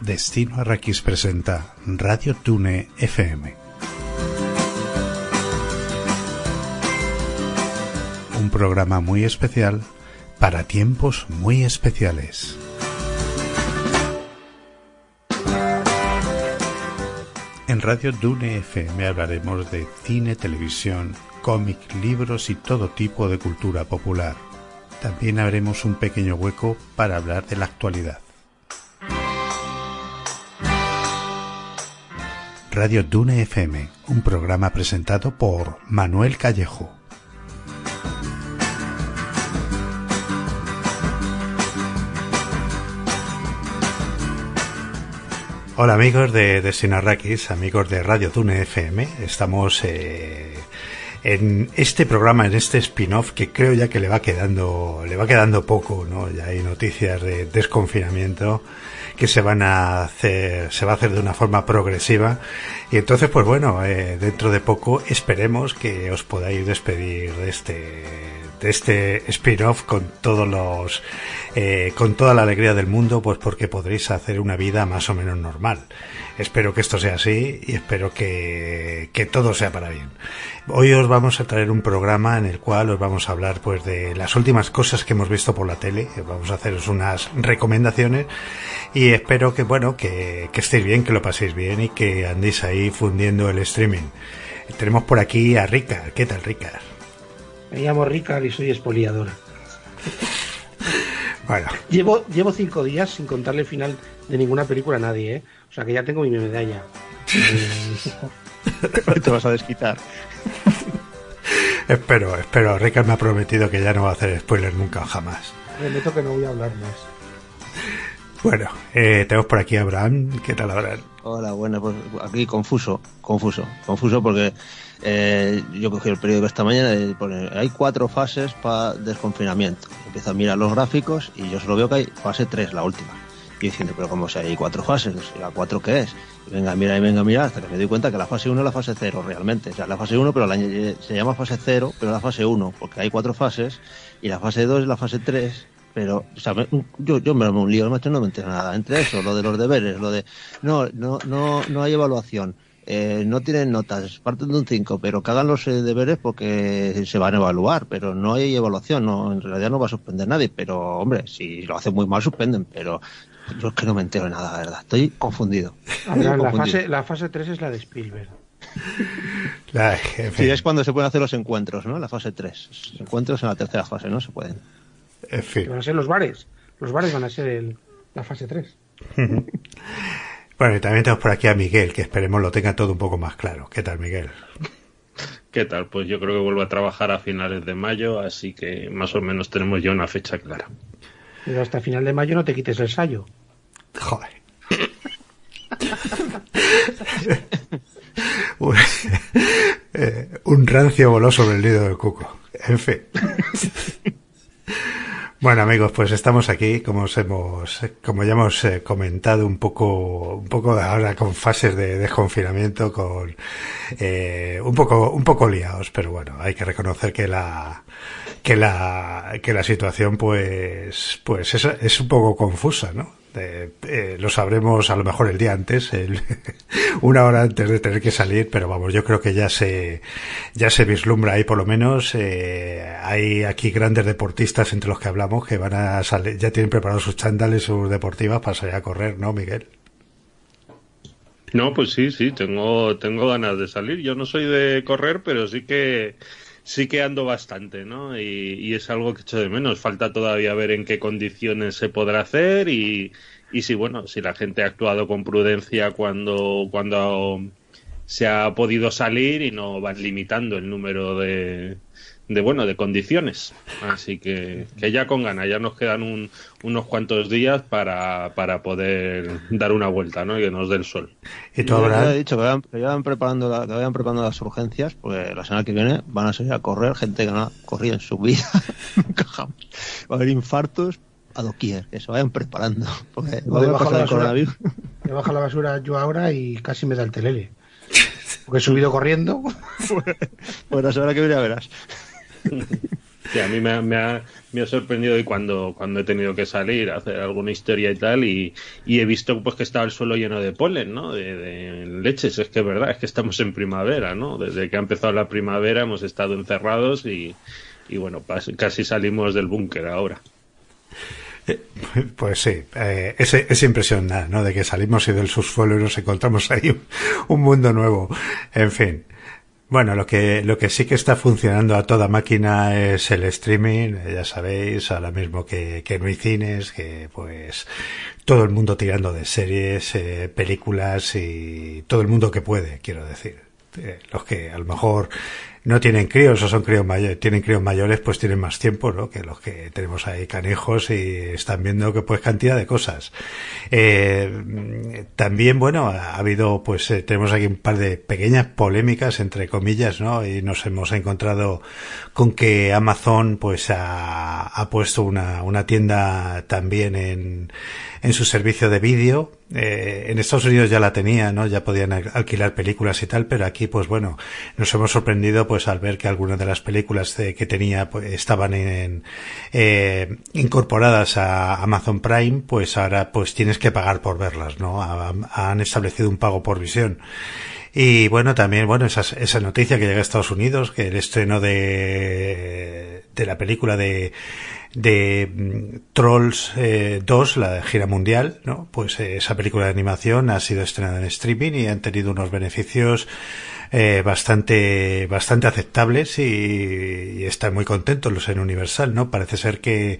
Destino Arrakis presenta Radio Tune FM. Un programa muy especial para tiempos muy especiales. En Radio Dune FM hablaremos de cine, televisión, cómic, libros y todo tipo de cultura popular. También haremos un pequeño hueco para hablar de la actualidad. Radio Dune FM, un programa presentado por Manuel Callejo. Hola amigos de Destino Arrakis, amigos de Radio Dune FM. Estamos eh, en este programa, en este spin-off que creo ya que le va quedando, le va quedando poco, ¿no? Ya hay noticias de desconfinamiento que se van a hacer, se va a hacer de una forma progresiva. Y entonces, pues bueno, eh, dentro de poco esperemos que os podáis despedir de este, de este spin-off con todos los, eh, con toda la alegría del mundo, pues porque podréis hacer una vida más o menos normal. Espero que esto sea así y espero que, que todo sea para bien. Hoy os vamos a traer un programa en el cual os vamos a hablar pues de las últimas cosas que hemos visto por la tele. Vamos a haceros unas recomendaciones y espero que bueno que, que estéis bien, que lo paséis bien y que andéis ahí fundiendo el streaming. Tenemos por aquí a Ricard. ¿Qué tal, Ricard? Me llamo Ricard y soy expoliadora. Bueno, Llevo, llevo cinco días sin contarle el final de ninguna película a nadie, ¿eh? O sea que ya tengo mi medalla. Te vas a desquitar. espero, espero. Ricard me ha prometido que ya no va a hacer spoilers nunca jamás. Prometo que no voy a hablar más. Bueno, eh, tenemos por aquí a Abraham. ¿Qué tal, Abraham? Hola, bueno, pues aquí confuso, confuso, confuso porque eh, yo cogí el periódico esta mañana hay cuatro fases para desconfinamiento. Empiezo a mirar los gráficos y yo solo veo que hay fase 3, la última. Y diciendo, pero como si hay cuatro fases, ¿y la cuatro qué es? Y venga, mira y venga, mira, hasta que me doy cuenta que la fase 1 es la fase 0 realmente. O sea, la fase 1, pero la, se llama fase 0, pero la fase 1, porque hay cuatro fases, y la fase 2 es la fase 3, pero o sea, yo, yo me un lío, macho, no me entero nada. Entre eso, lo de los deberes, lo de no, no, no, no hay evaluación, eh, no tienen notas, parten de un 5, pero que hagan los eh, deberes porque se van a evaluar, pero no hay evaluación, no, en realidad no va a suspender nadie, pero hombre, si lo hacen muy mal suspenden, pero yo es que no me entero de nada, la verdad, estoy confundido. La, Confundido. fase, la fase 3 es la de Spielberg. La, Sí, es cuando se pueden hacer los encuentros, ¿no? La fase 3. Encuentros en la tercera fase, ¿no? Se pueden. en fin. van a ser los bares. Los bares van a ser el- la fase 3. Bueno, y también tenemos por aquí a Miguel, que esperemos lo tenga todo un poco más claro. ¿Qué tal, Miguel? ¿Qué tal? Pues yo creo que vuelvo a trabajar a finales de mayo, así que más o menos tenemos ya una fecha clara. Pero hasta final de mayo no te quites el sayo. Joder. un, eh, un rancio voló sobre el nido del cuco. En fin. Bueno amigos, pues estamos aquí, como os hemos, como ya hemos eh, comentado un poco, un poco ahora con fases de desconfinamiento, con eh, un poco, un poco liados, pero bueno, hay que reconocer que la, que la, que la situación pues, pues es, es un poco confusa, ¿no? De- eh, lo sabremos a lo mejor el día antes, una hora antes de tener que salir, pero vamos, yo creo que ya se, ya se vislumbra ahí por lo menos. eh, hay aquí grandes deportistas entre los que hablamos que van a salir, ya tienen preparados sus chándales, sus deportivas para salir a correr, ¿no, Miguel? No, pues sí, sí, tengo, tengo ganas de salir. Yo no soy de correr, pero sí que sí que ando bastante, ¿no? Y, y es algo que echo de menos. Falta todavía ver en qué condiciones se podrá hacer y, y si, bueno, si la gente ha actuado con prudencia cuando, cuando se ha podido salir y no van limitando el número de, de bueno, de condiciones. Así que, que ya con ganas, ya nos quedan un- unos cuantos días para, para poder dar una vuelta, ¿no? Y que nos dé el sol. Y tú, Abraham, he dicho que vayan, que vayan preparando la- que vayan preparando las urgencias, porque la semana que viene van a salir a correr gente que no ha corrido en su vida. Va a haber infartos a doquier, que se vayan preparando. Porque me baja, la basura, me baja la basura yo ahora y casi me da el telele. Porque he subido corriendo. bueno, ahora que viene a verás. Sí, a mí me, ha, sorprendido y cuando, he tenido que salir a hacer alguna historia y tal y, he visto pues que estaba el suelo lleno de polen, ¿no? De, leches, es que es verdad, es que estamos en primavera, ¿no? Desde que ha empezado la primavera hemos estado encerrados y, bueno, casi salimos del búnker ahora. Eh, pues sí, eh, es, impresión ¿no? De que salimos y del subsuelo y nos encontramos ahí un mundo nuevo. En fin. Bueno, lo que, lo que sí que está funcionando a toda máquina es el streaming, ya sabéis, ahora mismo que, que no hay cines, que pues todo el mundo tirando de series, eh, películas y todo el mundo que puede, quiero decir. Eh, los que a lo mejor no tienen críos o son críos mayores, tienen críos mayores, pues tienen más tiempo, ¿no? Que los que tenemos ahí canejos y están viendo que pues cantidad de cosas. Eh, también, bueno, ha habido, pues eh, tenemos aquí un par de pequeñas polémicas, entre comillas, ¿no? Y nos hemos encontrado con que Amazon, pues ha, puesto una, una tienda también en, en su servicio de vídeo. Eh, en Estados Unidos ya la tenía, ¿no? Ya podían alquilar películas y tal, pero aquí, pues bueno, nos hemos sorprendido, pues al ver que algunas de las películas eh, que tenía pues, estaban en, eh, incorporadas a Amazon Prime, pues ahora pues tienes que pagar por verlas, ¿no? han establecido un pago por visión. Y bueno, también, bueno, esa, esa noticia que llega a Estados Unidos, que el estreno de, de la película de, de mm, Trolls 2, eh, la gira mundial, ¿no? Pues eh, esa película de animación ha sido estrenada en streaming y han tenido unos beneficios eh, bastante bastante aceptables y, están muy contentos los en Universal, ¿no? Parece ser que,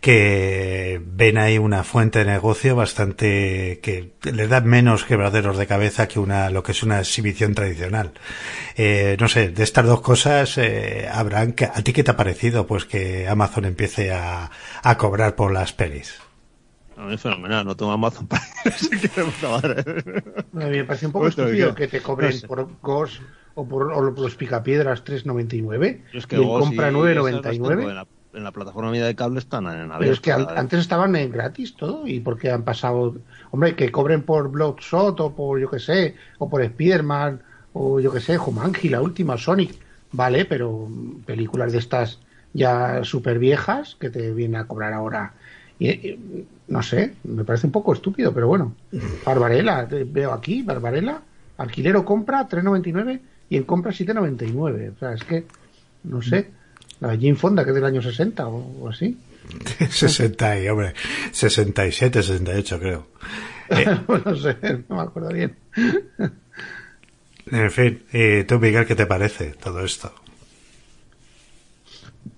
que ven ahí una fuente de negocio bastante que les da menos quebraderos de cabeza que una lo que es una exhibición tradicional. Eh, no sé, de estas dos cosas, eh, Abraham, ¿a ti qué te ha parecido pues que Amazon empiece a, a cobrar por las pelis? A mí es fenomenal, no tengo Amazon para A mí me parece un poco estúpido que te cobren por Ghost o por, o los picapiedras 3.99 es que y compra 9.99. En la, en la plataforma de cable están en Pero es que antes estaban en gratis todo y porque han pasado, hombre, que cobren por Bloodshot o por yo que sé, o por Spiderman o yo que sé, Jumanji, la última Sonic, vale, pero películas de estas ya súper viejas que te vienen a cobrar ahora. Y, no sé, me parece un poco estúpido, pero bueno. Barbarella, veo aquí, Barbarella, alquilero compra 3.99 y en compra 7.99. O sea, es que, no sé, la Jim Fonda, que es del año 60 o, así. 60 y, hombre, 67, 68 creo. no sé, no me acuerdo bien. en fin, ¿y tú, Miguel, qué te parece todo esto?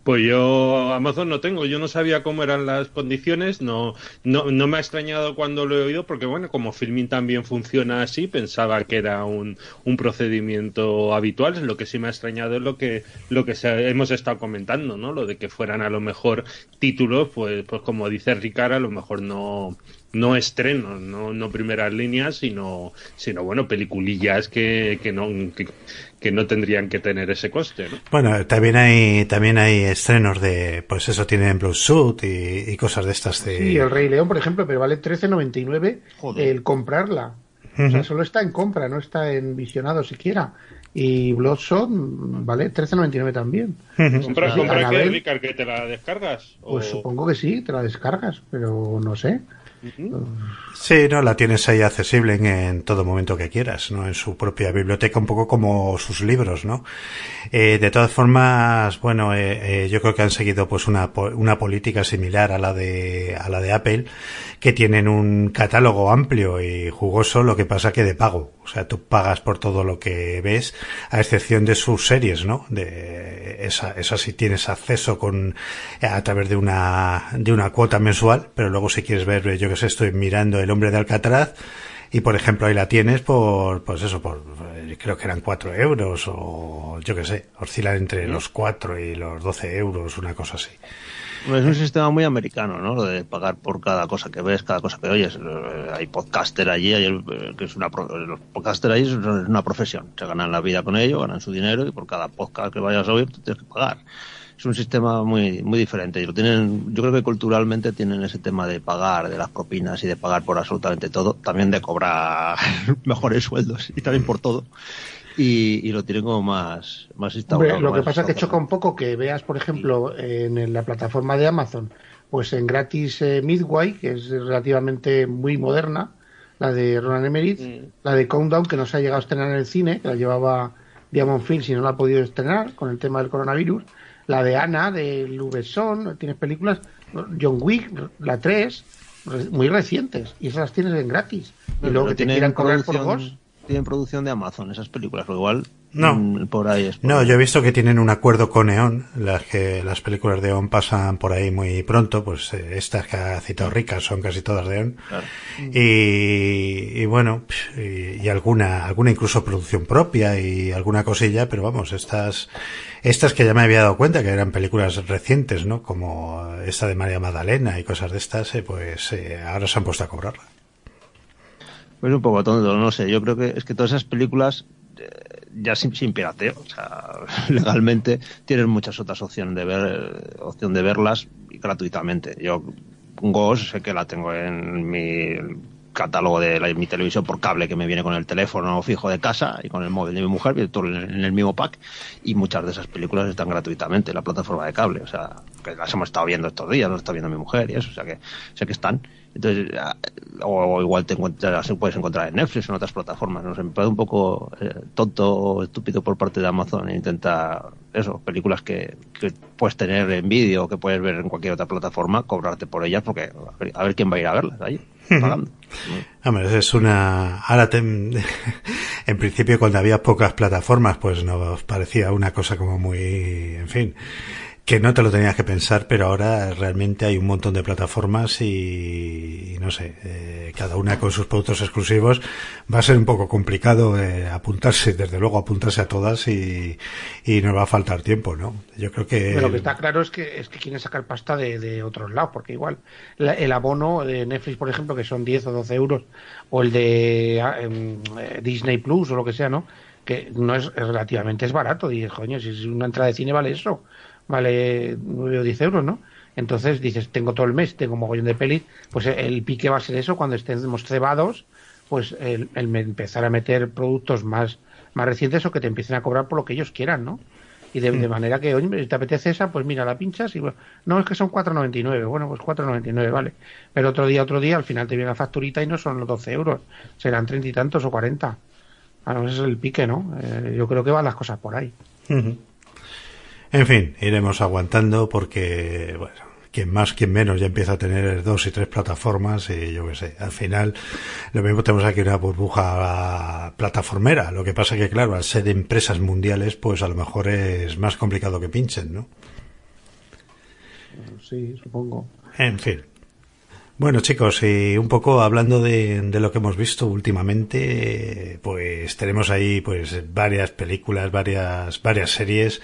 Pues yo Amazon no tengo, yo no sabía cómo eran las condiciones, no, no, no me ha extrañado cuando lo he oído porque bueno, como Filming también funciona así, pensaba que era un, un procedimiento habitual, lo que sí me ha extrañado es lo que, lo que hemos estado comentando, ¿no? Lo de que fueran a lo mejor títulos, pues, pues como dice Ricardo, a lo mejor no, no estrenos, no, no primeras líneas, sino, sino bueno, peliculillas que, que no, que, no tendrían que tener ese coste, ¿no? Bueno, también hay, también hay estrenos de, pues eso tienen Bloodsuit y, y cosas de estas de... Sí, El Rey León, por ejemplo, pero vale 13.99 el comprarla. O sea, solo está en compra, no está en visionado siquiera. Y Bloodshot, vale, 13.99 también. ¿Compras, compras que, que te la descargas? Pues supongo que sí, te la descargas, pero no sé. Sí, no, la tienes ahí accesible en, todo momento que quieras, ¿no? En su propia biblioteca, un poco como sus libros, ¿no? Eh, de todas formas, bueno, eh, eh, yo creo que han seguido pues una, una política similar a la de, a la de Apple, que tienen un catálogo amplio y jugoso, lo que pasa que de pago. O sea, tú pagas por todo lo que ves, a excepción de sus series, ¿no? De esa, esa sí tienes acceso con, a través de una, de una cuota mensual, pero luego si quieres ver, yo que sé, estoy mirando El hombre de Alcatraz, y por ejemplo ahí la tienes por, pues eso, por, creo que eran cuatro euros o yo que sé, oscilan entre los cuatro y los doce euros, una cosa así. Es un sistema muy americano, ¿no? Lo de pagar por cada cosa que ves, cada cosa que oyes. Eh, hay podcaster allí, hay eh, que es una los podcaster allí es una profesión. Se ganan la vida con ello, ganan su dinero y por cada podcast que vayas a oír tú tienes que pagar. Es un sistema muy muy diferente. Y lo tienen, yo creo que culturalmente tienen ese tema de pagar, de las propinas y de pagar por absolutamente todo, también de cobrar mejores sueldos y también por todo y, lo tienen como más, más instaurado. lo que pasa es que choca un poco que veas, por ejemplo, en la plataforma de Amazon, pues en gratis eh, Midway, que es relativamente muy moderna, la de Ronan Emmerich, mm. la de Countdown, que no se ha llegado a estrenar en el cine, que la llevaba Diamond Films y no la ha podido estrenar con el tema del coronavirus, la de Ana, de Lubeson, tienes películas, John Wick, la 3, muy recientes, y esas las tienes en gratis. y luego que te quieran cobrar por vos tienen producción de Amazon esas películas, o igual no. Mm, por ahí es no, yo he visto que tienen un acuerdo con Eon, las que las películas de Eon pasan por ahí muy pronto, pues eh, estas que ha citado ricas son casi todas de Eon. Y, y, bueno, y, alguna alguna incluso producción propia y alguna cosilla, pero vamos, estas estas que ya me había dado cuenta que eran películas recientes, ¿no? Como esta de María Magdalena y cosas de estas, eh, pues eh, ahora se han puesto a cobrarla. Pues un poco tonto, no sé. Yo creo que es que todas esas películas eh, ya sin, pirateo, o sea, legalmente tienes muchas otras opciones de ver, opción de verlas gratuitamente. Yo Ghost sé que la tengo en mi catálogo de mi televisión por cable que me viene con el teléfono fijo de casa y con el móvil de mi mujer, viene todo en el mismo pack y muchas de esas películas están gratuitamente en la plataforma de cable, o sea, que las hemos estado viendo estos días, las está viendo mi mujer y eso, o sea que sé que están. Entonces, o, igual te encuentras, puedes encontrar en Netflix o en otras plataformas. ¿no? Se me parece un poco eh, tonto o estúpido por parte de Amazon e intenta eso, películas que, puedes tener en vídeo o que puedes ver en cualquier otra plataforma, cobrarte por ellas porque a ver, quién va a ir a verlas ahí, pagando. Hombre, es una... Ahora, en principio, cuando había pocas plataformas, pues nos parecía una cosa como muy... En fin que no te lo tenías que pensar, pero ahora realmente hay un montón de plataformas y, no sé, eh, cada una con sus productos exclusivos. Va a ser un poco complicado eh, apuntarse, desde luego apuntarse a todas y, y nos va a faltar tiempo, ¿no? Yo creo que... Pero lo que está claro es que, es que quieren sacar pasta de, de otros lados, porque igual el abono de Netflix, por ejemplo, que son 10 o 12 euros, o el de ah, em, eh, Disney Plus o lo que sea, ¿no? Que no es, relativamente es barato. Y coño, si una entrada de cine vale eso vale 9 o 10 euros, ¿no? Entonces dices, tengo todo el mes, tengo un mogollón de pelis, pues el pique va a ser eso, cuando estemos cebados, pues el, empezar a meter productos más, más recientes o que te empiecen a cobrar por lo que ellos quieran, ¿no? Y de, hmm. manera que, oye, si te apetece esa, pues mira, la pinchas y no, es que son 4,99, bueno, pues 4,99, vale. Pero otro día, otro día, al final te viene la facturita y no son los 12 euros, serán treinta y tantos o 40. Bueno, ese es el pique, ¿no? Eh, yo creo que van las cosas por ahí. En fin, iremos aguantando porque, bueno, quien más, quien menos ya empieza a tener dos y tres plataformas y yo qué sé. Al final, lo mismo tenemos aquí una burbuja plataformera. Lo que pasa que, claro, al ser empresas mundiales, pues a lo mejor es más complicado que pinchen, ¿no? Sí, supongo. En fin. Bueno, chicos, y un poco hablando de, de, lo que hemos visto últimamente, pues tenemos ahí pues varias películas, varias, varias series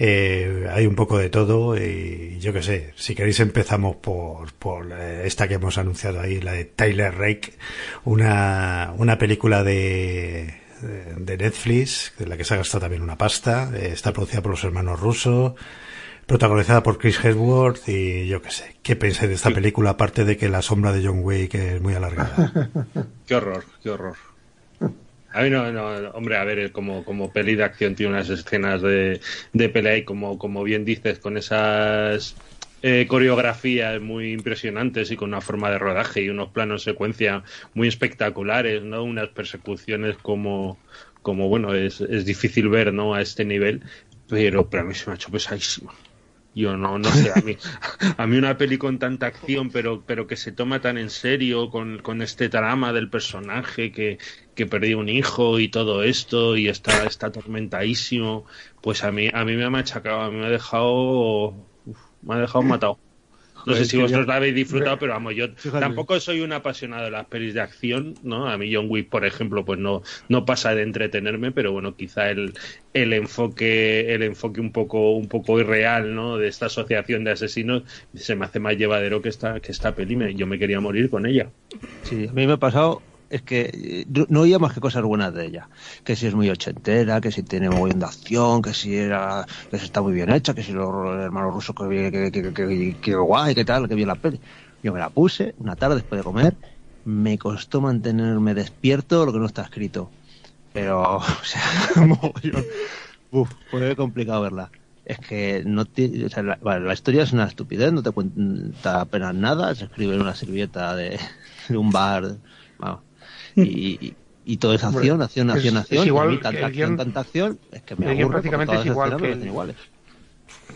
eh, hay un poco de todo y yo qué sé, si queréis empezamos por, por eh, esta que hemos anunciado ahí, la de Tyler Rake, una, una película de, de Netflix, de la que se ha gastado también una pasta, eh, está producida por los hermanos rusos, protagonizada por Chris Hemsworth y yo qué sé, ¿qué pensáis de esta película aparte de que la sombra de John Wick es muy alargada? qué horror, qué horror. A mí no, no, hombre, a ver, como, como peli de acción tiene unas escenas de, de pelea y como, como bien dices, con esas eh, coreografías muy impresionantes y con una forma de rodaje y unos planos secuencia muy espectaculares, ¿no? Unas persecuciones como, como bueno, es, es difícil ver, ¿no? A este nivel, pero, pero a mí se me ha hecho pesadísimo. Yo no, no sé, a mí, a mí una peli con tanta acción, pero, pero que se toma tan en serio, con, con este trama del personaje que, que perdió un hijo y todo esto, y está, está pues a mí, a mí me ha machacado, a mí me ha dejado, me ha dejado matado. No sé si vosotros la habéis disfrutado, pero vamos, yo tampoco soy un apasionado de las pelis de acción, ¿no? A mí John Wick, por ejemplo, pues no, no pasa de entretenerme, pero bueno, quizá el, el enfoque, el enfoque un poco, un poco irreal, ¿no? De esta asociación de asesinos se me hace más llevadero que esta, que esta peli. yo me quería morir con ella. Sí, a mí me ha pasado es que eh, no oía más que cosas buenas de ella. Que si es muy ochentera, que si tiene muy de acción, que si era, que si está muy bien hecha, que si los hermanos rusos que, que, que, guay, que tal, que bien la peli. Yo me la puse una tarde después de comer. Me costó mantenerme despierto lo que no está escrito. Pero, o sea, uf, fue complicado verla. Es que no tiene, o sea, la, la, historia es una estupidez, no te cuenta apenas nada, se escribe en una servilleta de, de un bar. Vamos y, y toda esa acción, acción, acción, acción, igual, y tanta acción, tanta acción, es que me aburre prácticamente es igual que el, iguales.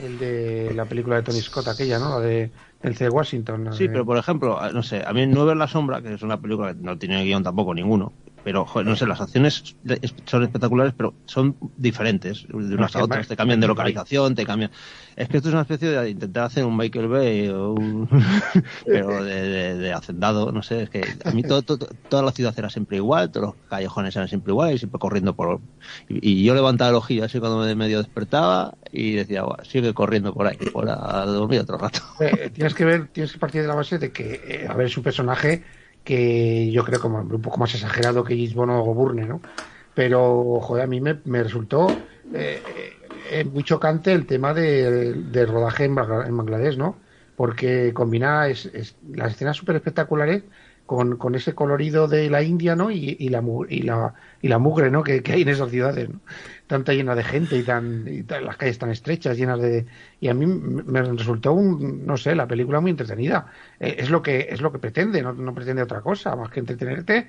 el de la película de Tony Scott, aquella, ¿no? La de el C. Washington. Sí, de... pero por ejemplo, no sé, a mí Nueve en la sombra, que es una película que no tiene guion tampoco ninguno, pero joder, no sé, las acciones son espectaculares, pero son diferentes de unas a otras. Te cambian de localización, te cambian. Es que esto es una especie de intentar hacer un Michael Bay o un... pero de, de, de, hacendado, no sé. Es que a mí todo, todo, toda la ciudad era siempre igual, todos los callejones eran siempre iguales, siempre corriendo por. Y, y yo levantaba el ojillo así cuando me medio despertaba y decía, bueno, sigue corriendo por ahí, por a dormir otro rato. Eh, tienes que ver, tienes que partir de la base de que, eh, a ver, su personaje que yo creo como un poco más exagerado que Gisbon o Goburne, ¿no? Pero, joder, a mí me, resultó eh, eh, muy chocante el tema de, de rodaje en, en, Bangladesh, ¿no? Porque combina es, es, las escenas súper espectaculares con, con, ese colorido de la India, ¿no? Y, y, la, y, la, y la mugre, ¿no? Que, que hay en esas ciudades, ¿no? Tanta llena de gente y tan, y las calles tan estrechas, llenas de... Y a mí me resultó, un, no sé, la película muy entretenida. Eh, es lo que es lo que pretende, no, pretende otra cosa, más que entretenerte.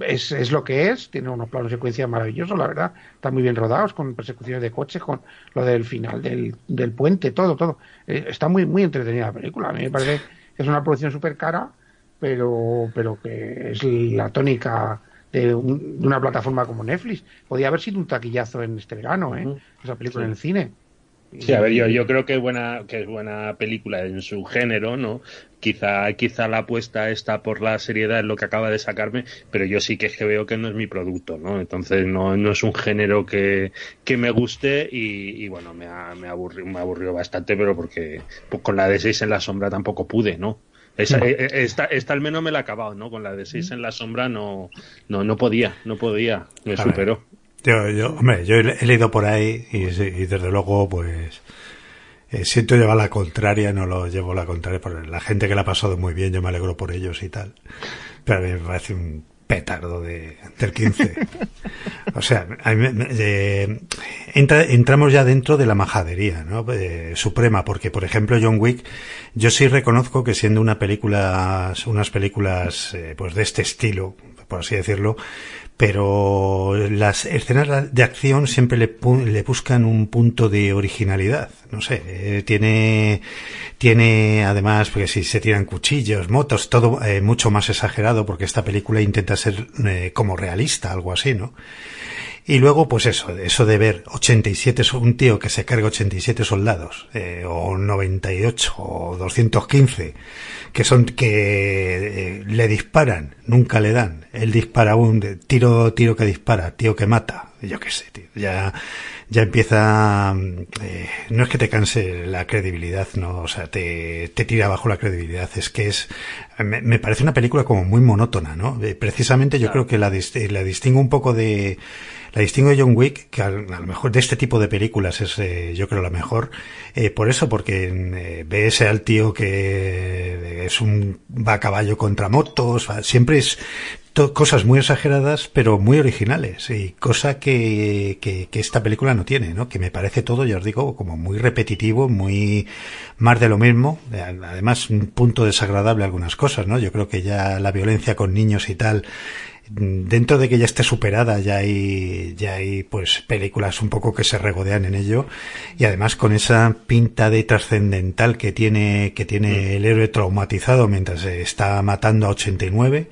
Es, es lo que es, tiene unos planos secuencia maravillosos, la verdad. Están muy bien rodados, con persecuciones de coches, con lo del final del, del puente, todo, todo. Eh, está muy, muy entretenida la película. A mí me parece que es una producción súper cara pero, pero que es la tónica de, un, de, una plataforma como Netflix. Podría haber sido un taquillazo en este verano, ¿eh? esa película sí. en el cine. Sí, a ver, yo, yo creo que es buena, que es buena película en su género, ¿no? Quizá, quizá la apuesta está por la seriedad es lo que acaba de sacarme, pero yo sí que es que veo que no es mi producto, ¿no? Entonces no, no es un género que, que me guste y, y bueno, me, ha, me, aburrió, me aburrió bastante, pero porque pues con la de 6 en la sombra tampoco pude, ¿no? Esa, no. esta, esta, al menos me la he acabado, ¿no? Con la de 6 en la sombra no, no, no podía, no podía, me A superó. Yo, yo, hombre, yo he leído por ahí y, y desde luego, pues, eh, siento llevar la contraria, no lo llevo la contraria, porque la gente que la ha pasado muy bien, yo me alegro por ellos y tal. Pero me parece un petardo de, del 15. o sea, entra, entramos ya dentro de la majadería ¿no? Eh, suprema, porque por ejemplo John Wick, yo sí reconozco que siendo una película, unas películas eh, pues de este estilo, por así decirlo, pero las escenas de acción siempre le, le, buscan un punto de originalidad. No sé, eh, tiene, tiene además, porque si se tiran cuchillos, motos, todo eh, mucho más exagerado, porque esta película intenta ser eh, como realista, algo así, ¿no? Y luego, pues eso, eso de ver 87, un tío que se carga 87 soldados, eh, o 98, o 215, que son, que eh, le disparan, nunca le dan. Él dispara un tiro, tiro que dispara, tío que mata, yo qué sé, tío. Ya, ya empieza, eh, no es que te canse la credibilidad, no, o sea, te, te tira abajo la credibilidad, es que es, me, me parece una película como muy monótona, ¿no? Eh, precisamente yo claro. creo que la, la distingo un poco de, la distingo de John Wick, que a, a, lo mejor de este tipo de películas es, eh, yo creo, la mejor, eh, por eso, porque eh, ves al tío que es un, va a caballo contra motos, siempre es, cosas muy exageradas pero muy originales y cosa que, que, que, esta película no tiene, ¿no? Que me parece todo, ya os digo, como muy repetitivo, muy más de lo mismo. Además, un punto desagradable algunas cosas, ¿no? Yo creo que ya la violencia con niños y tal dentro de que ya esté superada ya hay ya hay pues películas un poco que se regodean en ello y además con esa pinta de trascendental que tiene que tiene el héroe traumatizado mientras está matando a 89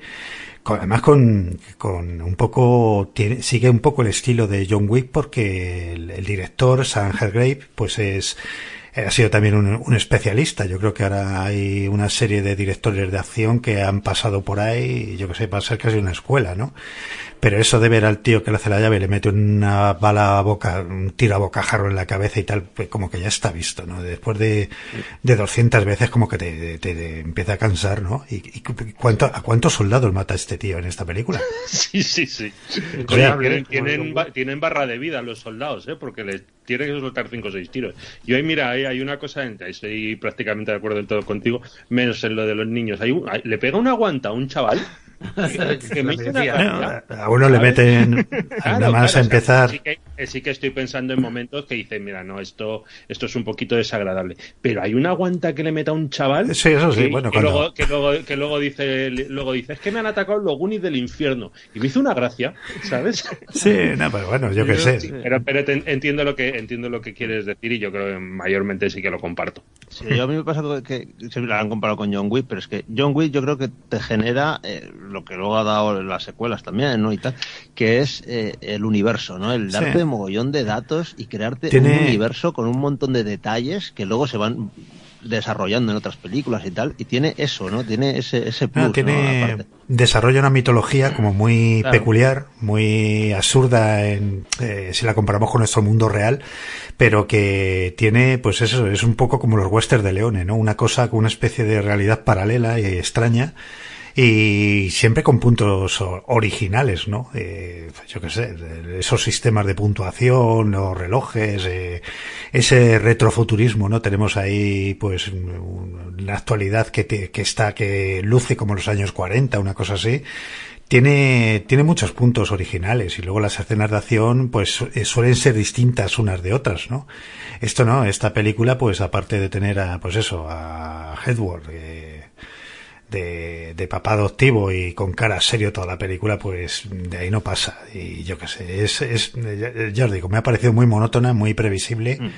además con, con un poco tiene, sigue un poco el estilo de John Wick porque el, el director Sam Hargrave pues es eh, ha sido también un, un, especialista. Yo creo que ahora hay una serie de directores de acción que han pasado por ahí, yo que sé, va a ser casi una escuela, ¿no? Pero eso de ver al tío que le hace la llave y le mete una bala a boca, un tiro a bocajarro en la cabeza y tal, pues como que ya está visto, ¿no? Después de, de 200 veces como que te, te, te empieza a cansar, ¿no? ¿Y, y cuánto, a cuántos soldados mata este tío en esta película? Sí, sí, sí. Oye, tienen, tienen, tienen, barra de vida los soldados, ¿eh? Porque les tienen que soltar 5 o 6 tiros. Y hoy, mira, hay, hay una cosa, estoy prácticamente de acuerdo en todo contigo, menos en lo de los niños. Hay un, hay, le pega una guanta a un chaval a uno le meten claro, nada más claro, a empezar. sí, que, sí, que, estoy pensando en momentos que dice, mira, no, esto, esto es un poquito desagradable. Pero hay una guanta que le meta a un chaval. Sí, eso sí, que, bueno, que, luego, que, luego, que luego dice, luego dice, es que me han atacado los Goonies del infierno. Y me hizo una gracia, ¿sabes? Sí, no, pero bueno, yo qué sé. Sí, pero, pero te, entiendo lo que entiendo lo que quieres decir y yo creo que mayormente sí que lo comparto. Sí, yo a mí me pasa que, que se la han comparado con John Wick, pero es que John Wick yo creo que te genera eh, lo que luego ha dado las secuelas también, ¿no? Y tal, que es eh, el universo, ¿no? El darte sí. mogollón de datos y crearte ¿Tiene... un universo con un montón de detalles que luego se van desarrollando en otras películas y tal, y tiene eso, ¿no? Tiene ese, ese plus, tiene, ¿no? desarrolla una mitología como muy claro. peculiar, muy absurda en, eh, si la comparamos con nuestro mundo real, pero que tiene, pues eso, es un poco como los westerns de Leone, ¿no? Una cosa con una especie de realidad paralela y extraña, y siempre con puntos originales, ¿no? Eh, yo qué sé, esos sistemas de puntuación, los relojes, eh, ese retrofuturismo, ¿no? Tenemos ahí, pues, la actualidad que, te, que está, que luce como los años 40, una cosa así. Tiene, tiene muchos puntos originales y luego las escenas de acción, pues, suelen ser distintas unas de otras, ¿no? Esto no, esta película, pues, aparte de tener a, pues eso, a Hedward, eh, de, de, papá adoptivo y con cara serio toda la película, pues de ahí no pasa. Y yo qué sé, es, es, ya os digo, me ha parecido muy monótona, muy previsible mm.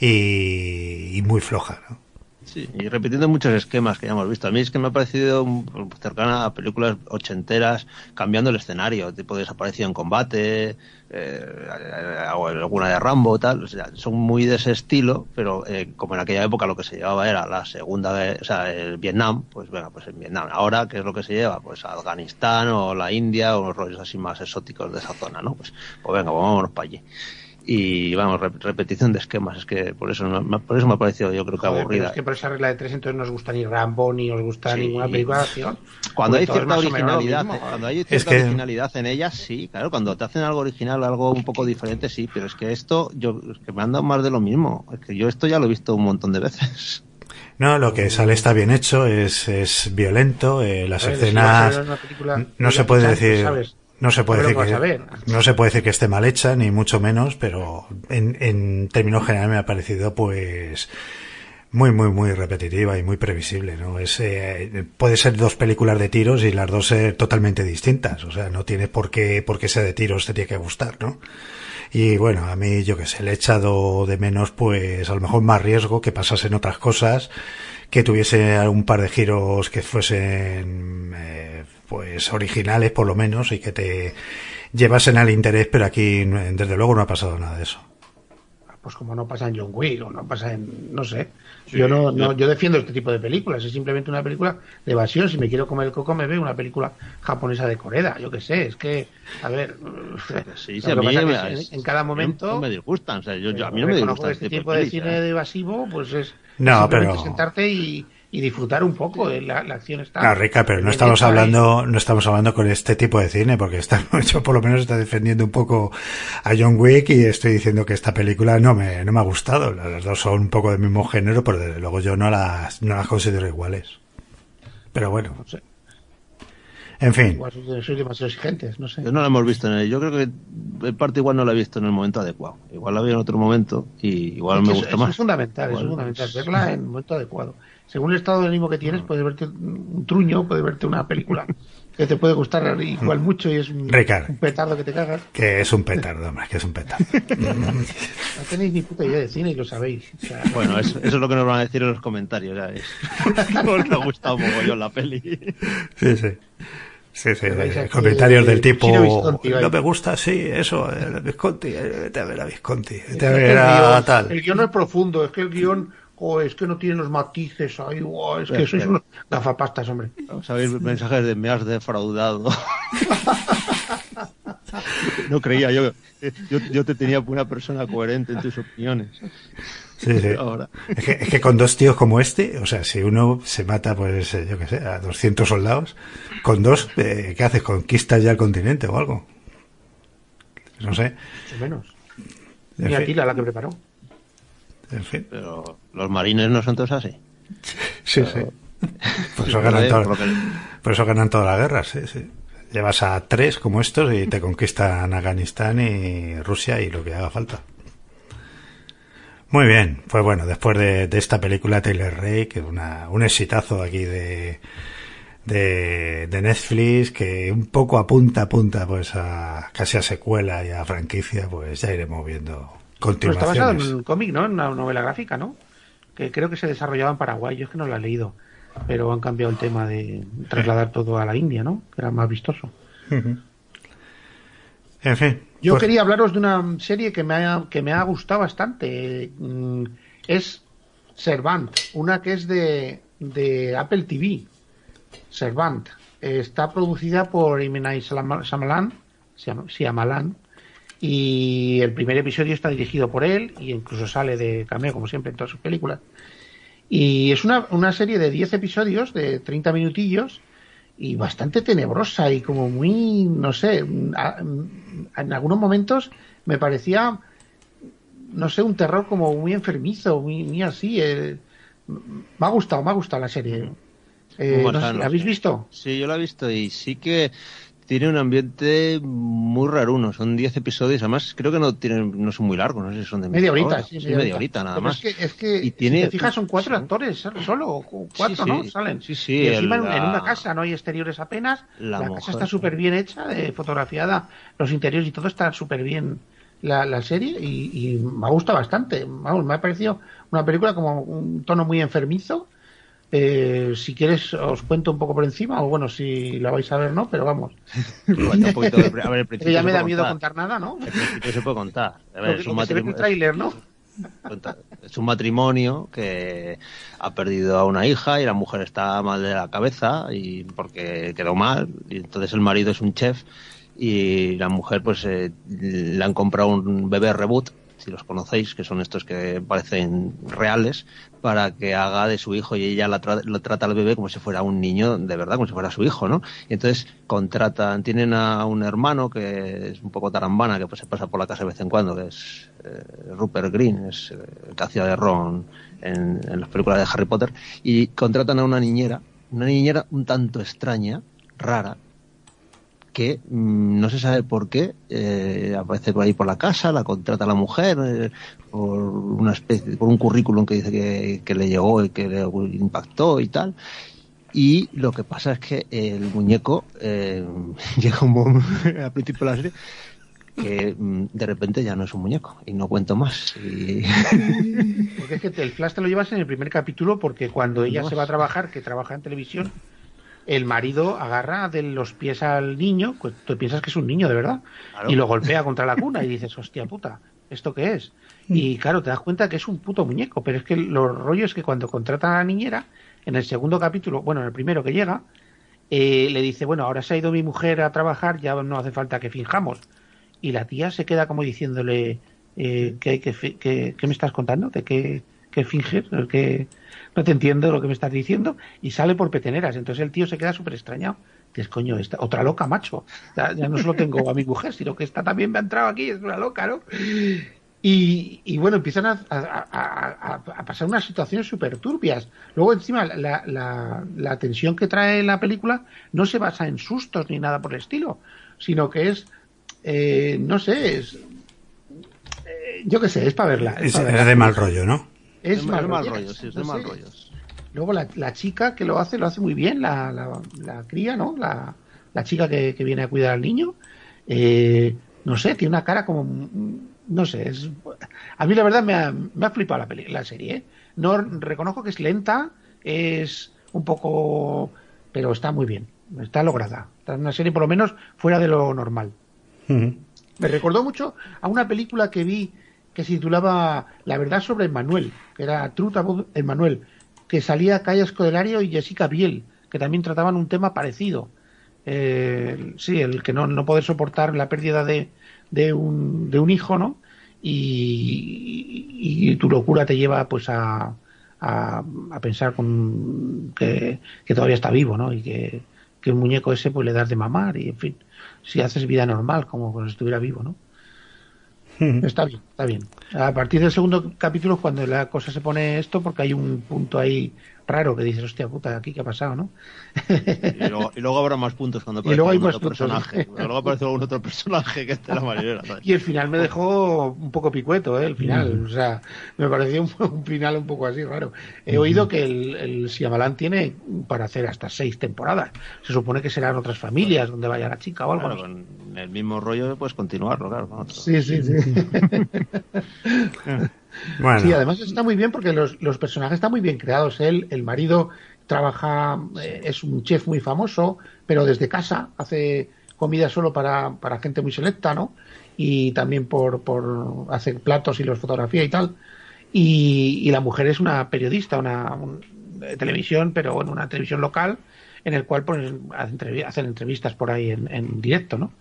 y, y, muy floja. ¿no? Sí, y repitiendo muchos esquemas que ya hemos visto. A mí es que me ha parecido cercana a películas ochenteras, cambiando el escenario, tipo desaparición en combate, eh, alguna de Rambo, tal. O sea, son muy de ese estilo, pero eh, como en aquella época lo que se llevaba era la segunda, o sea, el Vietnam, pues venga, pues en Vietnam. Ahora, ¿qué es lo que se lleva? Pues Afganistán o la India o los rollos así más exóticos de esa zona, ¿no? Pues, pues venga, pues vámonos para allí y vamos, repetición de esquemas, es que por eso, por eso me ha parecido yo creo que Joder, aburrida. es que por esa regla de tres entonces no os gusta ni Rambo ni os gusta sí. ninguna película de acción. Cuando hay cierta originalidad, cuando hay cierta es que... originalidad en ellas, sí, claro, cuando te hacen algo original, algo un poco diferente, sí, pero es que esto, yo, es que me han dado más de lo mismo, es que yo esto ya lo he visto un montón de veces. No, lo que sale está bien hecho, es, es violento, eh, las ver, escenas si no se puede decir... ¿sabes? No se puede decir que no se puede decir que esté mal hecha ni mucho menos pero en, en términos generales me ha parecido pues muy muy muy repetitiva y muy previsible no es eh, puede ser dos películas de tiros y las dos ser totalmente distintas. O sea no tiene por qué porque sea de tiros te tiene que gustar no y bueno a mí yo que sé le he echado de menos pues a lo mejor más riesgo que pasasen otras cosas que tuviese un par de giros que fuesen eh, pues originales por lo menos y que te llevasen al interés, pero aquí desde luego no ha pasado nada de eso. Pues como no pasa en John Wick o no pasa en, no sé, sí, yo no, no, yo defiendo este tipo de películas, es simplemente una película de evasión, si me quiero comer el coco me veo una película japonesa de Corea, yo qué sé, es que, a ver, sí, sí, a mí me, en, en, cada momento no me disgustan, o sea, yo, yo a mí no me disgusta este tipo de, de cine de evasivo, pues es no, pero... sentarte y y disfrutar un poco de la, la acción está claro, rica pero no estamos hablando no estamos hablando con este tipo de cine porque está, yo por lo menos está defendiendo un poco a John Wick y estoy diciendo que esta película no me no me ha gustado. Las dos son un poco del mismo género pero desde luego yo no las no las considero iguales. Pero bueno. No sé. en fin. Igual sois demasiado exigentes no sé. Yo no la hemos visto en el, yo creo que en parte igual no la he visto en el momento adecuado. Igual la vi en otro momento y igual es me gusta eso, más. es fundamental igual, es fundamental verla en el momento adecuado según el estado de ánimo que tienes, puedes verte un truño, puedes verte una película que te puede gustar igual mucho y es un, Ricardo, un petardo que te cagas. Que es un petardo, hombre, que es un petardo. no tenéis ni puta idea de cine y lo sabéis. O sea, bueno, eso, eso, es lo que nos van a decir en los comentarios, ya es. Porque ha gustado mogollón la peli. Sí, sí. Sí, sí, eh, comentarios del tipo Visconti, no me gusta, sí, eso, el Visconti, vete a ver a Visconti, vete a ver a tal. El guion no es profundo, es que el guion oh, es que no tienen los matices ahí, oh, es que sois unos gafapastas, hombre. Vamos a ver mensajes de me has defraudado. no creía yo, yo, yo te tenía por una persona coherente en tus opiniones. Sí, sí. Ahora. Es, que, es que con dos tíos como este, o sea, si uno se mata, pues, eh, yo qué sé, a 200 soldados, con dos, eh, ¿qué haces? ¿Conquistas ya el continente o algo? No sé. Mucho menos. En Ni Atila la que preparó. En fin. Pero los marines no son todos así. Sí, sí. Por eso, ganan por eso todas las guerras, sí, sí. Llevas a tres como estos y te conquistan Afganistán y Rusia y lo que haga falta. Muy bien, pues bueno, después de, de esta película Taylor Rey, que es una, un exitazo aquí de, de, de Netflix, que un poco apunta, apunta pues a casi a secuela y a franquicia, pues ya iremos viendo Pero está basado en un cómic, ¿no? En una novela gráfica, ¿no? Que creo que se desarrollaba en Paraguay. Yo es que no la he leído. Pero han cambiado el tema de trasladar todo a la India, ¿no? Que era más vistoso. En fin. Yo pues- quería hablaros de una serie que me ha, que me ha gustado bastante. Mm, Es Servant, una que es de, de Apple TV. Servant. Está producida por Shyam- Shyamalan, y el primer episodio está dirigido por él y incluso sale de cameo como siempre en todas sus películas. Y es una, una serie de 10 episodios de 30 minutillos y bastante tenebrosa y como muy, no sé, a- en algunos momentos me parecía, no sé, un terror como muy enfermizo, muy, muy así. eh. Me ha gustado, me ha gustado la serie. Eh, no sé, ¿La habéis visto? Sí, yo la he visto y sí que tiene un ambiente muy raruno. Son 10 episodios, además creo que no tienen, no son muy largos, no sé si son de Media horita, hora. sí, media, horita nada Pero más. Es que, es que Y tiene- si te fijas, son cuatro actores solo, o cuatro, Sí, ¿no? Salen. Sí, sí, y encima en, una casa, no hay exteriores apenas. La La, mujer, casa está súper bien hecha, eh, fotografiada, los interiores y todo está súper bien la, la serie y, y me ha gustado bastante. Vamos, me ha parecido una película como un tono muy enfermizo. Eh, si quieres os cuento un poco por encima, o bueno, si la vais a ver, ¿no? Pero vamos, Cuenta un poquito de- a ver, el ya me da miedo contar. contar nada, ¿no? El principio se puede contar. A ver, Lo que, es, un matrimonio, tráiler, ¿no? Es un matrimonio que ha perdido a una hija y la mujer está mal de la cabeza y porque quedó mal y entonces el marido es un chef y la mujer pues eh, le han comprado un bebé reboot si los conocéis que son estos que parecen reales para que haga de su hijo y ella la tra- lo trata al bebé como si fuera un niño de verdad como si fuera su hijo no y entonces contratan tienen a un hermano que es un poco tarambana que pues se pasa por la casa de vez en cuando que es eh, Rupert Green es eh, el que hacía de Ron en, en las películas de Harry Potter y contratan a una niñera una niñera un tanto extraña rara que mm, no se sabe por qué eh, aparece por ahí por la casa, la contrata la mujer eh, por una especie, por un currículum que dice que, que le llegó y que le impactó y tal. Y lo que pasa es que el muñeco eh, llega un momento al principio de la serie que mm, de repente ya no es un muñeco y no cuento más. Y... Porque es que el flash te lo llevas en el primer capítulo porque cuando ella No. se va a trabajar, que trabaja en televisión, el marido agarra de los pies al niño, pues tú piensas que es un niño de verdad, Claro. y lo golpea contra la cuna y dices, hostia puta, ¿esto qué es? Y claro, te das cuenta que es un puto muñeco, pero es que lo rollo es que cuando contratan a la niñera, en el segundo capítulo, bueno, en el primero que llega, eh, le dice, bueno, ahora se ha ido mi mujer a trabajar, ya no hace falta que finjamos. Y la tía se queda como diciéndole, eh, ¿qué, qué, fi- qué- qué me estás contando? ¿De qué, qué fingir? ¿Qué- no te entiendo lo que me estás diciendo. Y sale por peteneras. Entonces el tío se queda súper extrañado. Dices, coño, esta, otra loca, macho. Ya, ya no solo tengo a mi mujer, sino que esta también me ha entrado aquí, es una loca, ¿no? Y, y bueno, empiezan a, a- a- a- a pasar unas situaciones súper turbias. Luego, encima, la, la- la tensión que trae la película no se basa en sustos ni nada por el estilo, sino que es, eh, no sé, es. eh, yo qué sé, es para verla. es Es, pa' es verla. de mal rollo, ¿no? Es Es mal, mal rollo, sí, es de no mal sé. rollo. Luego la, la chica que lo hace, lo hace muy bien, la, la, la cría, ¿no? La, la chica que, que viene a cuidar al niño. Eh, no sé, tiene una cara como... No sé, es, a mí la verdad me ha, me ha flipado la, peli- la serie. ¿eh? No reconozco que es lenta, es un poco... pero está muy bien, está lograda. Está una serie por lo menos fuera de lo normal. Me recordó mucho a una película que vi que se titulaba La verdad sobre Manuel, que era Truth About Manuel, que salía Calle Escodelario y Jessica Biel, que también trataban un tema parecido. Eh, sí, el que no, no poder soportar la pérdida de, de, un, de un hijo, ¿no? Y, tu locura te lleva pues a, a, pensar con, que, que, todavía está vivo, ¿no? Y que, que un muñeco ese pues le das de mamar y en fin, si haces vida normal como si estuviera vivo, ¿no? Está bien, está bien. A partir del segundo capítulo cuando la cosa se pone esto, porque hay un punto ahí raro que dices, hostia puta, aquí qué ha pasado, ¿no? y, luego, habrá más puntos cuando aparece y luego otro personaje. luego aparece algún otro personaje que esté la mayoría. y el final me dejó un poco picueto, ¿eh? El final, o sea, me pareció un, final un poco así raro. He oído que el, el tiene para hacer hasta seis temporadas. Se supone que serán otras familias donde vaya la chica o algo. Bueno, con el mismo rollo puedes continuarlo, claro. Sí, sí, sí. Sí, además está muy bien porque los, los personajes están muy bien creados. Él, el marido, trabaja, eh, es un chef muy famoso, pero desde casa hace comida solo para, para gente muy selecta, ¿no? Y también por, por hacer platos y los fotografía y tal. Y, la mujer es una periodista, una, de televisión, pero bueno, una televisión local, en el cual pues, hacen entrevistas por ahí en directo, ¿no?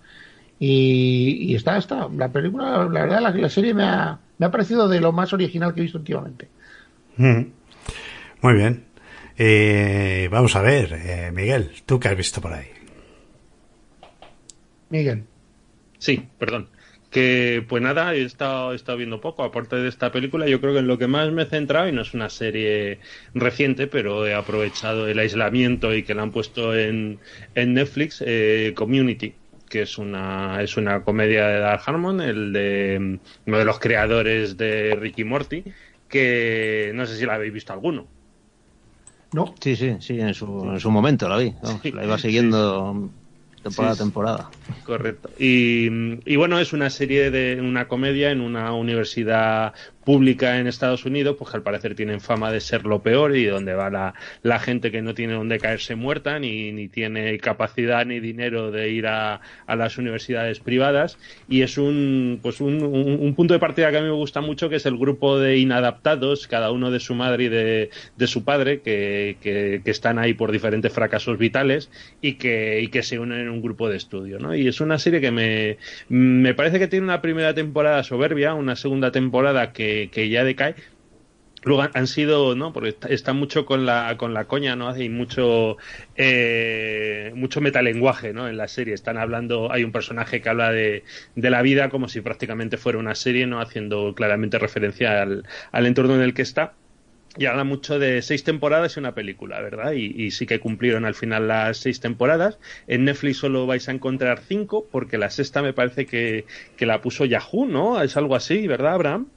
Y, está, está. La película, la verdad, la, serie me ha, me ha parecido de lo más original que he visto últimamente. Mm. Muy bien. Eh, vamos a ver, eh, Miguel, ¿tú qué has visto por ahí? Miguel. Sí, perdón. Que pues nada, he estado, he estado viendo poco. Aparte de esta película, yo creo que en lo que más me he centrado, y no es una serie reciente, pero he aprovechado el aislamiento y que la han puesto en, en Netflix, eh, Community que es una, es una comedia de Dark Harmon, el de uno de los creadores de Ricky Morty, que no sé si la habéis visto alguno. No. Sí, sí, sí, en su, en su momento la vi. la iba siguiendo temporada a temporada. Correcto. Y, y, bueno, es una serie de una comedia en una universidad pública en Estados Unidos, pues que al parecer tienen fama de ser lo peor y donde va la, gente que no tiene donde caerse muerta, ni, ni tiene capacidad ni dinero de ir a, las universidades privadas. Y es un, pues un, un, punto de partida que a mí me gusta mucho, que es el grupo de inadaptados, cada uno de su madre y de, de su padre, que, que, que, están ahí por diferentes fracasos vitales y que, y que se unen en un grupo de estudio. ¿no? Y es una serie que me, me parece que tiene una primera temporada soberbia, una segunda temporada que que, ya decae. Luego han sido, ¿no? Porque está, mucho con la, con la coña, ¿no? Hay mucho, eh, mucho metalenguaje, ¿no? En la serie. Están hablando, hay un personaje que habla de, de, la vida como si prácticamente fuera una serie, ¿no? Haciendo claramente referencia al, al entorno en el que está y habla mucho de seis temporadas y una película, ¿verdad? Y, sí que cumplieron al final las seis temporadas. En Netflix solo vais a encontrar cinco, porque la sexta me parece que, que la puso Yahoo, ¿no? Es algo así, ¿verdad, Abraham?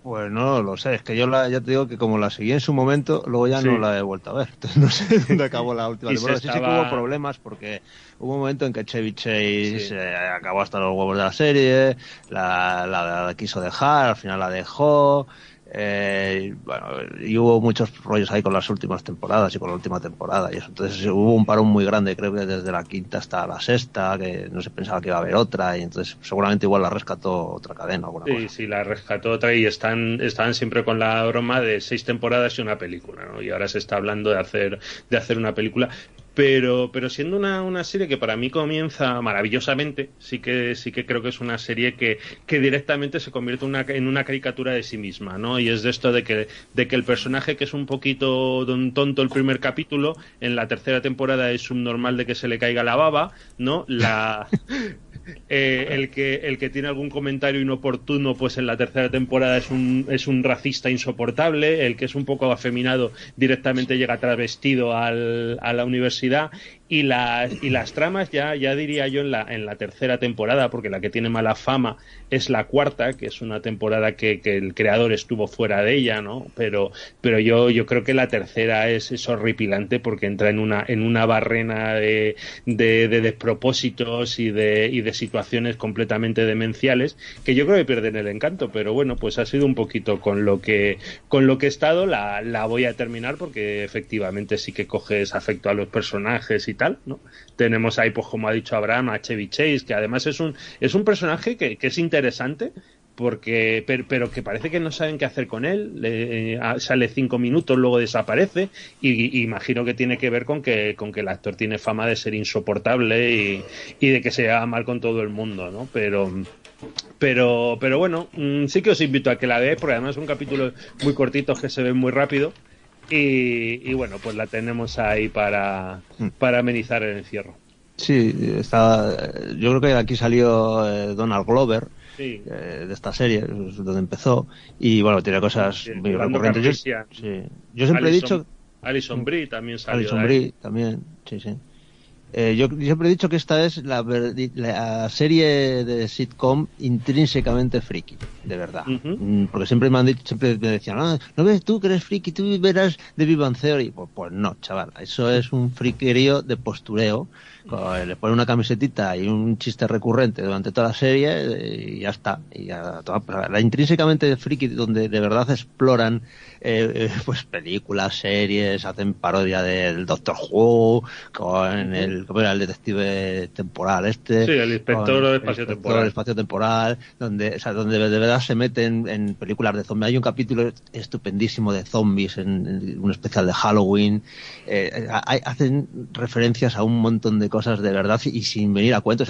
Pues no lo sé, es que yo la, ya te digo que como la seguí en su momento, luego ya no la he vuelto a ver. Entonces no sé dónde acabó la última temporada. Sí, sí que hubo problemas porque hubo un momento en que Chevy Chase acabó hasta los huevos de la serie, la, la quiso dejar, al final la dejó, eh, bueno, y hubo muchos rollos ahí con las últimas temporadas y con la última temporada y eso. Entonces hubo un parón muy grande, creo que desde la quinta hasta la sexta, que no se pensaba que iba a haber otra y entonces seguramente igual la rescató otra cadena. Alguna sí, sí, la rescató otra y están, están siempre con la broma de seis temporadas y una película, ¿no? Y ahora se está hablando de hacer, de hacer una película pero, pero siendo una, una, serie que para mí comienza maravillosamente, sí que, sí que creo que es una serie que, que directamente se convierte en una caricatura de sí misma, ¿no? Y es de esto de que, de que el personaje que es un poquito don tonto el primer capítulo, en la tercera temporada es un normal de que se le caiga la baba, ¿no? La, Eh, el, que, el que tiene algún comentario inoportuno, pues en la tercera temporada es un, es un racista insoportable, el que es un poco afeminado directamente llega travestido al, a la universidad y las, y las tramas ya, ya diría yo en la, en la tercera temporada, porque la que tiene mala fama es la cuarta, que es una temporada que, que el creador estuvo fuera de ella, ¿no? Pero, pero yo, yo creo que la tercera es, es horripilante porque entra en una, en una barrena de, de, de despropósitos y de, y de situaciones completamente demenciales que yo creo que pierden el encanto, pero bueno, pues ha sido un poquito con lo que, con lo que he estado, la, la voy a terminar porque efectivamente sí que coges afecto a los personajes y ¿no? Tenemos ahí, pues como ha dicho Abraham, a Chevy Chase, que además es un, es un personaje que, es interesante, porque pero, que parece que no saben qué hacer con él eh, sale cinco minutos luego desaparece y, imagino que tiene que ver con que con que el actor tiene fama de ser insoportable y, de que se lleva mal con todo el mundo no pero pero pero bueno mm, sí que os invito a que la veáis porque además son capítulos muy cortitos que se ven muy rápido y, bueno pues la tenemos ahí para mm. para amenizar el encierro Sí, está, yo creo que aquí salió eh, Donald Glover, eh, de esta serie, es donde empezó, y bueno, tiene cosas muy recurrentes. Yo, yo siempre he dicho... Alison Brie también salió. Alison Brie también, sí, sí. Eh, yo, siempre he dicho que esta es la, serie de sitcom intrínsecamente friki, de verdad. Mm, porque siempre me han dicho, siempre me decían, ah, ¿no ves tú que eres friki? Tú verás de Vivan Theory. Pues, pues no, chaval, eso es un friquerío de postureo le pone una camisetita y un chiste recurrente durante toda la serie eh, y ya está. Y ya, la intrínsecamente friki, donde de verdad exploran eh, eh, pues películas, series, hacen parodia del Doctor Who, con el, ¿cómo era? el detective temporal este. Sí, el inspector del espacio temporal. espacio temporal, donde, o sea, donde de verdad se meten en películas de zombies. Hay un capítulo estupendísimo de zombies en, un especial de Halloween. hacen referencias a un montón de cosas cosas de verdad y sin venir a cuentos,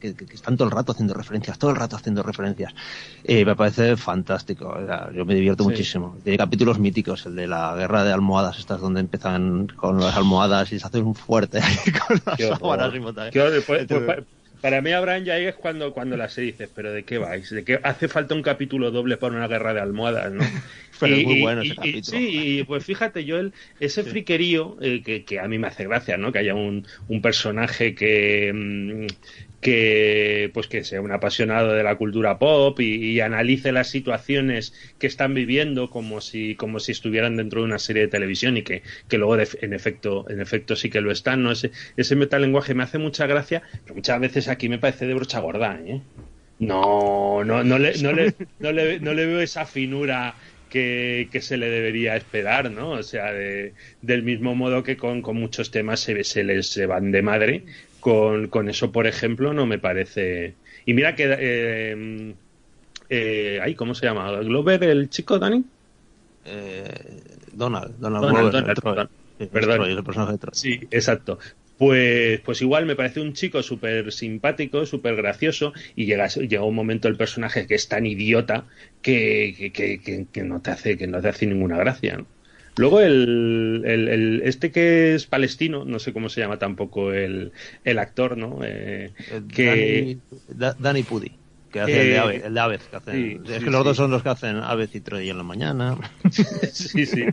que, están todo el rato haciendo referencias, todo el rato haciendo referencias. y me parece fantástico, yo me divierto muchísimo. Tiene capítulos míticos, el de la guerra de almohadas, estas donde empiezan con las almohadas y se hacen un fuerte con las para mí Abraham ya es cuando, cuando la se dice, pero ¿de qué vais? ¿De qué hace falta un capítulo doble para una guerra de almohadas, no? pero es muy bueno ese capítulo. sí, pues fíjate, yo el, ese friquerío eh, que, que, a mí me hace gracia, ¿no? Que haya un, un personaje que, mm, que pues que sea un apasionado de la cultura pop y, analice las situaciones que están viviendo como si como si estuvieran dentro de una serie de televisión y que, que luego en efecto en efecto sí que lo están no ese ese metalenguaje me hace mucha gracia pero muchas veces aquí me parece de brocha gorda ¿eh? no no no le no le, no le, no le veo esa finura que, que, se le debería esperar, ¿no? O sea, de, del mismo modo que con, con muchos temas se, se les se van de madre, con, con eso, por ejemplo, no me parece. Y mira que. Eh, eh, ¿Cómo se llama? ¿Glover, el chico, Dani? Eh, Donald, Donald, Glover. Perdón. el personaje de Sí, exacto. Pues, pues igual me parece un chico súper simpático, súper gracioso, y llega, llega un momento el personaje que es tan idiota que, que, que, que, no te hace, que no te hace ninguna gracia. ¿no? Luego el, el, este que es palestino, no sé cómo se llama tampoco el, el actor, ¿no? Eh, eh que... Danny, Pudi que hace el de Aves, el de Aves que hacen, es que los dos son los que hacen Aves y Troy en la mañana. sí, sí.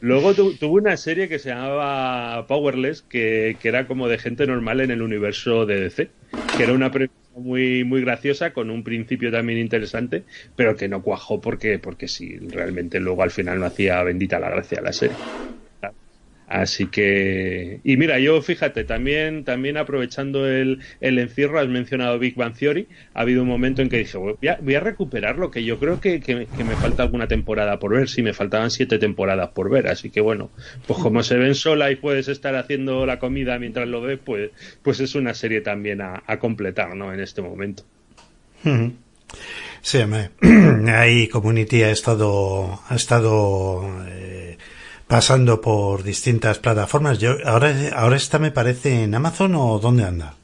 Luego tuvo una serie que se llamaba Powerless, que, que, era como de gente normal en el universo de DC, que era una muy, muy graciosa, con un principio también interesante, pero que no cuajó porque, porque sí, realmente luego al final no hacía bendita la gracia la serie. Así que, y mira, yo fíjate, también, también aprovechando el, el encierro, has mencionado Big Bang Theory, ha habido un momento en que dije, voy a, voy a recuperar lo que yo creo que, que, me falta alguna temporada por ver, sí, me faltaban siete temporadas por ver, así que bueno, pues como se ven sola y puedes estar haciendo la comida mientras lo ves, pues, pues es una serie también a, completar, ¿no? En este momento. Sí, ahí Community ha estado, ha estado eh, pasando por distintas plataformas. Yo, ahora, ahora esta me parece en Amazon o dónde anda.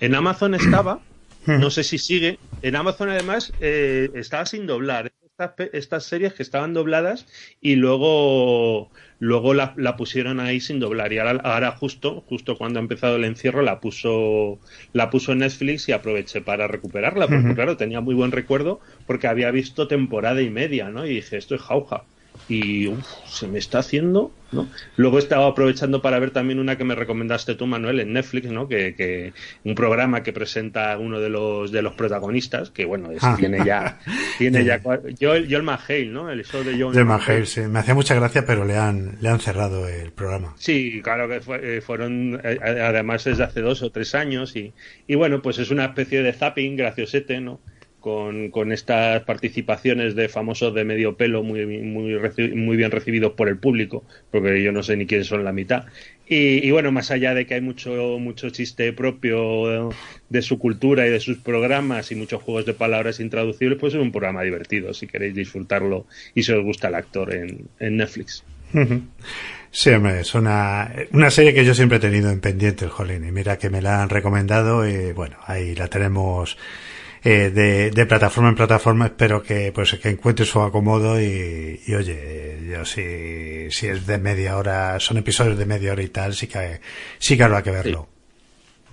En Amazon estaba, no sé si sigue. En Amazon además eh, estaba sin doblar. Estas, estas, series que estaban dobladas y luego luego la, la, pusieron ahí sin doblar y ahora, ahora, justo justo cuando ha empezado el encierro la puso la puso en Netflix y aproveché para recuperarla porque claro tenía muy buen recuerdo porque había visto temporada y media no y dije esto es jauja y se me está haciendo, ¿no? Luego estaba aprovechando para ver también una que me recomendaste tú, Manuel, en Netflix, ¿no? Que, que un programa que presenta uno de los de los protagonistas, que bueno, es, ah. tiene ya, tiene ya, Joel, Joel McHale, ¿no? El show de Joel McHale, sí. Me hacía mucha gracia, pero le han, le han cerrado el programa. Sí, claro que eh, fueron, eh, además es de hace dos o tres años y, y bueno, pues es una especie de zapping graciosete, ¿no? Con, con, estas participaciones de famosos de medio pelo muy, muy, muy bien recibidos por el público, porque yo no sé ni quiénes son la mitad. Y, bueno, más allá de que hay mucho, mucho chiste propio de su cultura y de sus programas y muchos juegos de palabras intraducibles, pues es un programa divertido si queréis disfrutarlo y si os gusta el actor en, Netflix. Sí, hombre, es una, una serie que yo siempre he tenido en pendiente el Jolín y mira que me la han recomendado y bueno, ahí la tenemos eh, de, de, plataforma en plataforma espero que pues que encuentre su acomodo y, y oye yo si, si es de media hora son episodios de media hora y tal sí que sí que habrá que verlo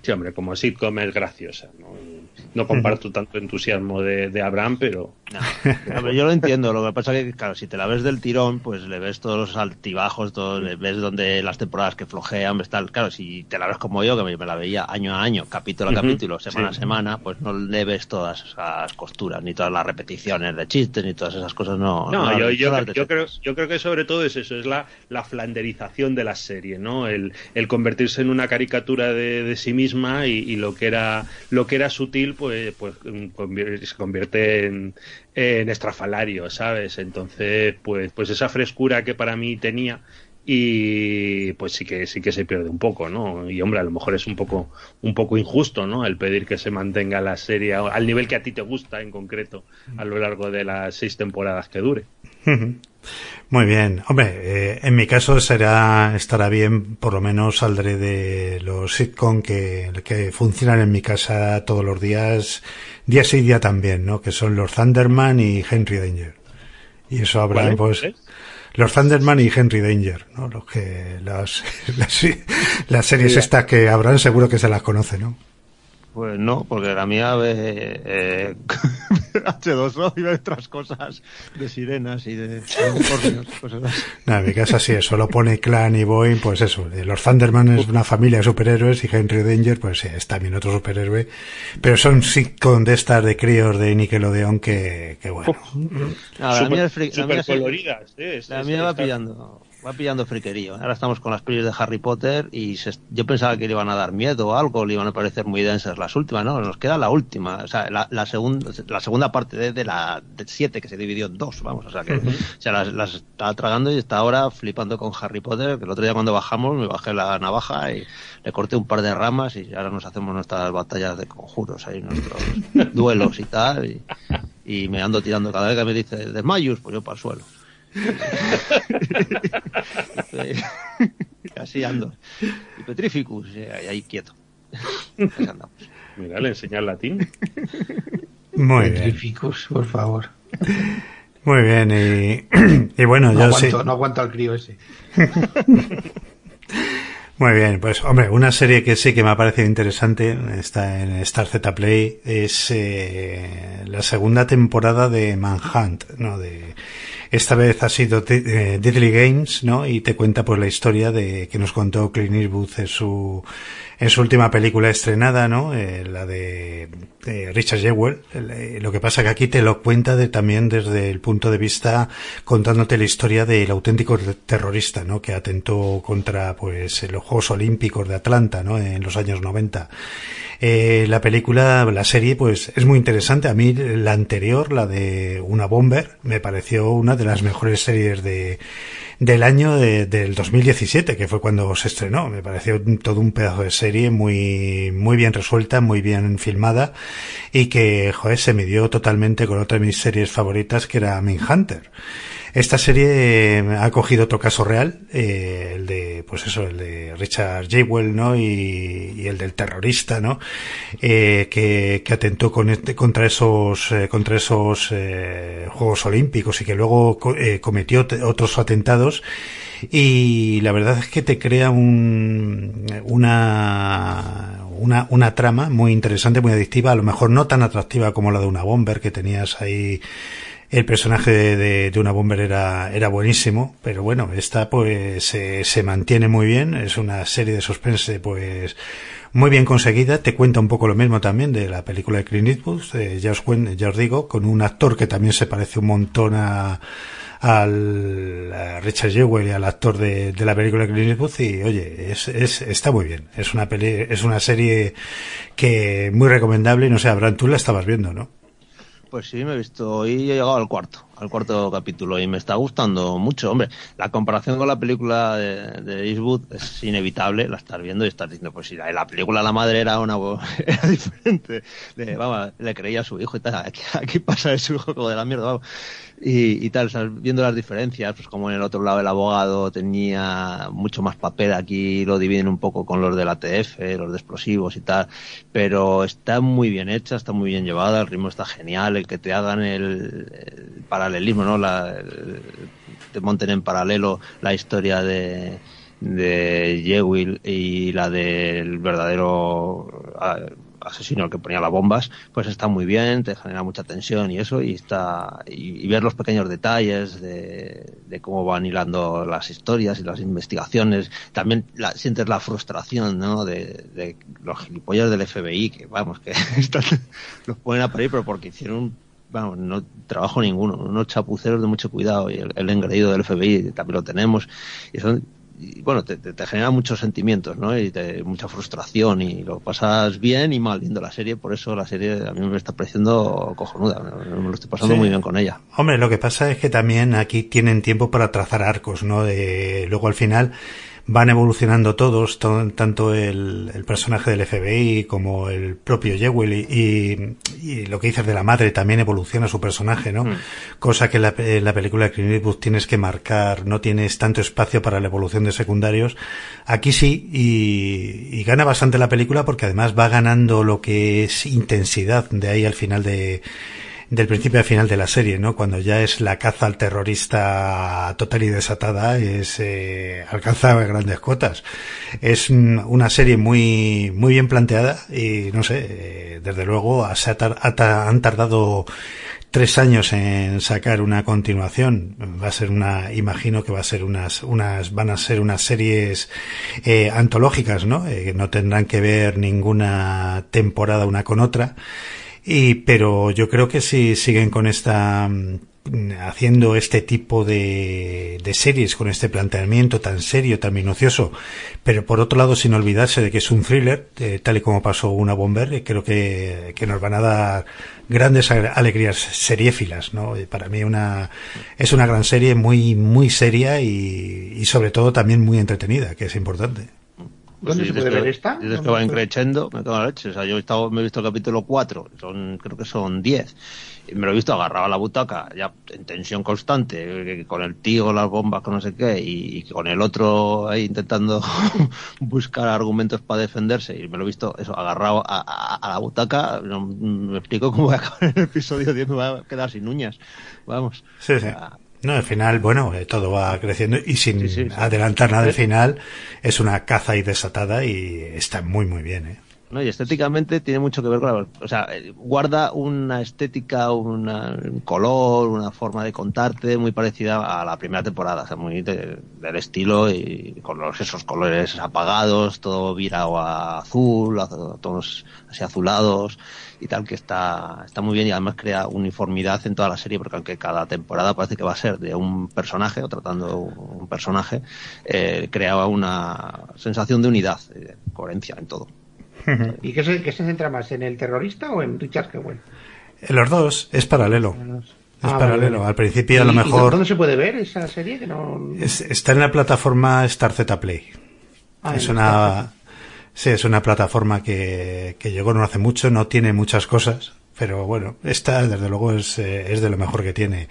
sí, hombre como sitcom es graciosa ¿no? No comparto tanto entusiasmo de, de Abraham, pero... No, yo lo entiendo, lo que pasa es que, claro, si te la ves del tirón, pues le ves todos los altibajos, todo, le ves donde las temporadas que flojean, ves tal. Claro, si te la ves como yo, que me, la veía año a año, capítulo a capítulo, semana a semana, pues no le ves todas esas costuras, ni todas las repeticiones de chistes, ni todas esas cosas, no. No, yo, yo, yo, creo, yo creo que sobre todo es eso, es la, la flanderización de la serie, ¿no? El, el convertirse en una caricatura de, de sí misma y, y, lo que era lo que era sutil, pues pues, se convierte en, en estrafalario, ¿sabes? Entonces, pues, pues esa frescura que para mí tenía y pues sí que sí que se pierde un poco, ¿no? Y hombre, a lo mejor es un poco un poco injusto, ¿no? El pedir que se mantenga la serie al nivel que a ti te gusta en concreto a lo largo de las seis temporadas que dure. Muy bien, hombre, eh, en mi caso será estará bien, por lo menos saldré de los sitcom que, que funcionan en mi casa todos los días, día sí día también, ¿no? Que son los Thunderman y Henry Danger. Y eso habrá, pues, los Thunderman y Henry Danger, ¿no? Los que las, las, series estas que habrán seguro que se las conoce, ¿no? Pues no, porque la mía ve eh, H2O y otras cosas de sirenas y de unicornios. en mi casa sí, solo pone Clan y Boeing, pues eso. Los Thunderman es una familia de superhéroes y Henry Danger, pues sí, es también otro superhéroe. Pero son sitcom de estas de críos de Nickelodeon que, que bueno. la mía es super coloridas. la mía va pillando va pillando friquerío. Ahora estamos con las pelis de Harry Potter y yo pensaba que le iban a dar miedo o algo, le iban a parecer muy densas las últimas, ¿no? Nos queda la última, o sea, la, segunda, la segunda parte de, la de siete que se dividió en dos, vamos, o sea que se las, las estaba tragando y está ahora flipando con Harry Potter, que el otro día cuando bajamos me bajé la navaja y le corté un par de ramas y ahora nos hacemos nuestras batallas de conjuros ahí, nuestros duelos y tal, y, y me ando tirando cada vez que me dice de Mayus, pues yo para el suelo. Así ando. Y Petrificus, eh, ahí quieto. Mira, le enseñar latín. Muy Petrificus, por favor. Muy bien, y, bueno, no yo aguanto, No aguanto al crío ese. Muy bien, pues hombre, una serie que sí que me ha parecido interesante, está en Star Z Play, es eh, la segunda temporada de Manhunt, ¿no? De, esta vez ha sido eh, Deadly Games, ¿no? Y te cuenta pues la historia de que nos contó Clint Eastwood en su en su última película estrenada, ¿no? Eh, la de, Richard Jewell. Eh, lo que pasa que aquí te lo cuenta de, también desde el punto de vista contándote la historia del auténtico terrorista, ¿no? Que atentó contra, pues, los Juegos Olímpicos de Atlanta, ¿no? En los años 90. Eh, la película, la serie, pues, es muy interesante. A mí la anterior, la de Una Bomber, me pareció una de las mejores series de del año del 2017, que fue cuando se estrenó. Me pareció todo un pedazo de serie muy, muy bien resuelta, muy bien filmada y que, joder, se midió totalmente con otra de mis series favoritas que era Hunter esta serie ha cogido otro caso real, eh, el de, pues eso, el de Richard Jaywell, ¿no? Y, el del terrorista, ¿no? Eh, que, que, atentó con este, contra esos, eh, contra esos eh, Juegos Olímpicos y que luego eh, cometió otros atentados. Y la verdad es que te crea un, una, una trama muy interesante, muy adictiva, a lo mejor no tan atractiva como la de una bomber que tenías ahí el personaje de, de, una bomber era, era buenísimo, pero bueno, esta pues se, se mantiene muy bien, es una serie de suspense pues muy bien conseguida, te cuenta un poco lo mismo también de la película de Clint Eastwood, ya, os, ya os digo, con un actor que también se parece un montón a, al Richard Jewell y al actor de, de, la película de Clint Eastwood. Y oye, es, es, está muy bien, es una peli, es una serie que muy recomendable. No sé, Abraham, tú la estabas viendo, ¿no? Pues sí, me he visto y he llegado al cuarto. Al cuarto capítulo y me está gustando mucho. Hombre, la comparación con la película de, de Eastwood es inevitable, la estás viendo y estás diciendo, pues si la, película La Madre era una era diferente, vamos, le creía a su hijo y tal, aquí, pasa de su hijo como de la mierda, vamos y, y tal, viendo las diferencias, pues como en el otro lado el abogado tenía mucho más papel, aquí lo dividen un poco con los del ATF, los de explosivos y tal, pero está muy bien hecha, está muy bien llevada, el ritmo está genial, el que te hagan el, paralelismo, ¿no? La, te monten en paralelo la historia de de Jewel y la del verdadero asesino el que ponía las bombas, pues está muy bien, te genera mucha tensión y eso, y está y, ver los pequeños detalles de, de, cómo van hilando las historias y las investigaciones. También la, sientes la frustración, ¿no? De, de los gilipollas del FBI, que vamos, que están, los ponen a pedir, pero porque hicieron vamos, no trabajo ninguno, unos chapuceros de mucho cuidado y el, el engreído del FBI también lo tenemos. Y son y bueno, te, te, genera muchos sentimientos, ¿no? Y te, mucha frustración y lo pasas bien y mal viendo la serie, por eso la serie a mí me está pareciendo cojonuda, me, lo estoy pasando muy bien con ella. Hombre, lo que pasa es que también aquí tienen tiempo para trazar arcos, ¿no? De, luego al final van evolucionando todos, tanto el, el, personaje del FBI como el propio Jewel y, y, lo que dices de la madre también evoluciona su personaje, ¿no? Mm. Cosa que en la, en la, película de Clint Eastwood tienes que marcar, no tienes tanto espacio para la evolución de secundarios. Aquí sí, y, y gana bastante la película porque además va ganando lo que es intensidad de ahí al final de del principio al final de la serie, ¿no? Cuando ya es la caza al terrorista total y desatada, es eh, alcanza grandes cotas. Es una serie muy muy bien planteada y no sé, eh, desde luego ha tar han tardado tres años en sacar una continuación. Va a ser una, imagino que va a ser unas, unas, van a ser unas series eh, antológicas, ¿no? Eh, no tendrán que ver ninguna temporada una con otra. Y, pero yo creo que si siguen con esta, mm, haciendo este tipo de, de, series con este planteamiento tan serio, tan minucioso, pero por otro lado sin olvidarse de que es un thriller, eh, tal y como pasó una Bomber, creo que, que nos van a dar grandes alegrías seriéfilas, ¿no? Para mí una, es una gran serie muy, muy seria y, y sobre todo también muy entretenida, que es importante. ¿Dónde sí, se puede ver esta? Dices que va increchendo, me cago la leche. O sea, yo he estado, me he visto el capítulo 4, son, creo que son 10. Y me lo he visto agarrado a la butaca, ya en tensión constante, con el tío, las bombas, con no sé qué, y, y con el otro ahí intentando buscar argumentos para defenderse. Y me lo he visto eso, agarrado a, a, a la butaca. No, me explico cómo voy a acabar el episodio 10, me va a quedar sin uñas. Vamos. Sí, sí. O sea, no, al final, bueno, eh, todo va creciendo y sin sí, sí, adelantar nada al final, es una caza y desatada y está muy, muy bien, ¿eh? ¿No? Y estéticamente tiene mucho que ver con la, o sea, guarda una estética, una, un color, una forma de contarte muy parecida a la primera temporada, o sea, muy de, del estilo y con los, esos colores apagados, todo virado a azul, a, tonos así azulados y tal, que está, está muy bien y además crea uniformidad en toda la serie, porque aunque cada temporada parece que va a ser de un personaje o tratando un personaje, eh, crea una sensación de unidad, de coherencia en todo. ¿Y qué se, qué se, centra más, en el terrorista o en Richard Kewell? En los dos, es paralelo. Es ah, paralelo. Vale. Al principio, a lo mejor. ¿Dónde se puede ver esa serie? Que no... es, está en la plataforma Star Z Play. Ah, es una. Sí, es una plataforma que, que llegó no hace mucho, no tiene muchas cosas, pero bueno, esta desde luego es, eh, es de lo mejor que tiene.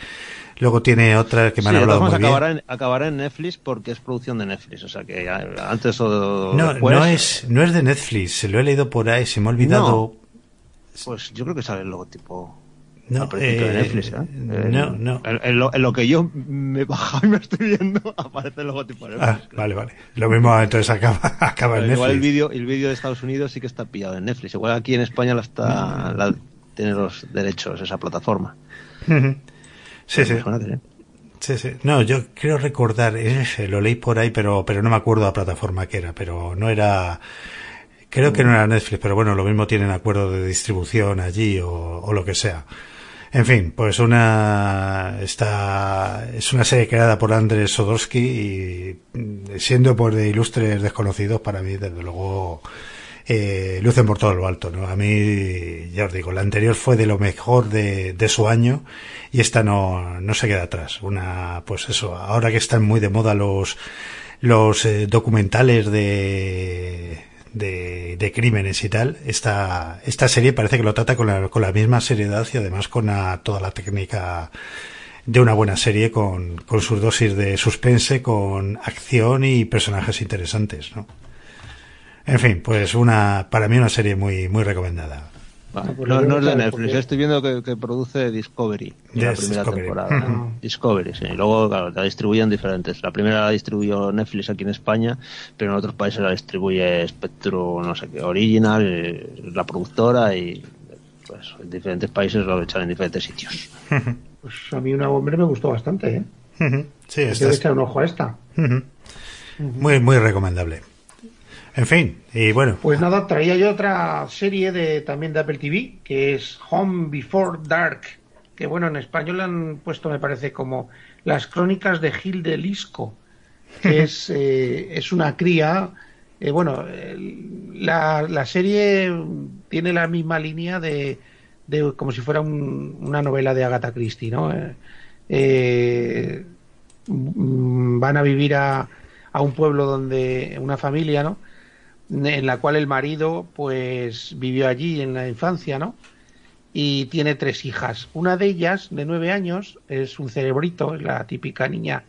Luego tiene otra que me han sí, hablado muy acabará bien. En, acabará en Netflix porque es producción de Netflix, o sea que antes o no, después... No es, no es de Netflix, se lo he leído por ahí, se me ha olvidado... No, pues yo creo que sale el logotipo... No, eh, de Netflix, ¿eh? no, no. En, en, lo, en, lo, que yo me he bajado y me estoy viendo aparece el logotipo de Netflix. Ah, vale, vale. Lo mismo entonces acaba, acaba en Netflix. Igual el vídeo el vídeo de Estados Unidos sí que está pillado en Netflix. Igual aquí en España la está, la, tiene los derechos esa plataforma. Sí, sí. Sí, sí. No, yo creo recordar, ese, lo leí por ahí, pero, pero no me acuerdo la plataforma que era, pero no era, creo que no era Netflix, pero bueno, lo mismo tienen acuerdo de distribución allí o, o lo que sea. En fin, pues una, está, es una serie creada por Andrés Sodorsky y siendo por de ilustres desconocidos para mí, desde luego, eh, lucen por todo lo alto, ¿no? A mí, ya os digo, la anterior fue de lo mejor de, de su año y esta no, no se queda atrás. Una, pues eso, ahora que están muy de moda los, los eh, documentales de, de, de, crímenes y tal, esta, esta serie parece que lo trata con la, con la misma seriedad y además con toda la técnica de una buena serie con, con sus dosis de suspense, con acción y personajes interesantes, ¿no? En fin, pues una, para mí una serie muy, muy recomendada. Vale, no, no, es de Netflix, estoy viendo que, que produce Discovery yes, la primera Discovery. temporada. ¿no? Discovery, sí. Y luego, claro, la distribuyen diferentes. La primera la distribuyó Netflix aquí en España, pero en otros países la distribuye Spectrum, no sé qué, Original, la productora y pues en diferentes países lo echan en diferentes sitios. Pues a mí una hombre me gustó bastante, ¿eh? Sí, esta es... echar un ojo a esta. Muy, muy recomendable. En fin, y bueno. Pues nada, traía yo otra serie de también de Apple TV, que es Home Before Dark, que bueno, en español han puesto, me parece, como Las Crónicas de Gil de Lisco, que es, eh, es una cría. Eh, bueno, la, la, serie tiene la misma línea de, de como si fuera un, una novela de Agatha Christie, ¿no? Eh, van a vivir a, a un pueblo donde una familia, ¿no? En la cual el marido pues vivió allí en la infancia, ¿no? Y tiene tres hijas. Una de ellas, de nueve años, es un cerebrito, es la típica niña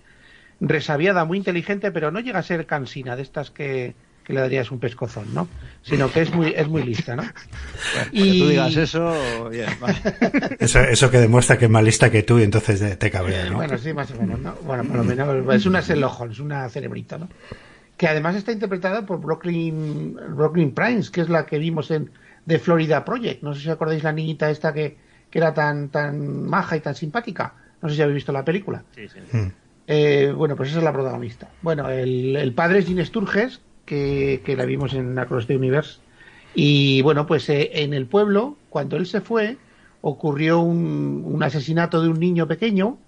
resabiada, muy inteligente, pero no llega a ser cansina, de estas que, que le darías un pescozón, ¿no? Sino que es muy, es muy lista, ¿no? Bueno, y tú digas eso, bien, vale. eso, eso que demuestra que es más lista que tú y entonces te cabrea, ¿no? Bueno, sí, más o menos, ¿no? Bueno, por lo menos es una Sherlock Holmes, una cerebrito, ¿no? Que además está interpretada por Brooklyn, Brooklyn Prince, que es la que vimos en The Florida Project. No sé si acordáis la niñita esta que, que era tan, tan maja y tan simpática. No sé si habéis visto la película. Sí, sí. Hmm. Eh, bueno, pues esa es la protagonista. Bueno, el, el padre es Gene Sturges, que, que, la vimos en Across the Universe. Y bueno, pues eh, en el pueblo, cuando él se fue, ocurrió un, un asesinato de un niño pequeño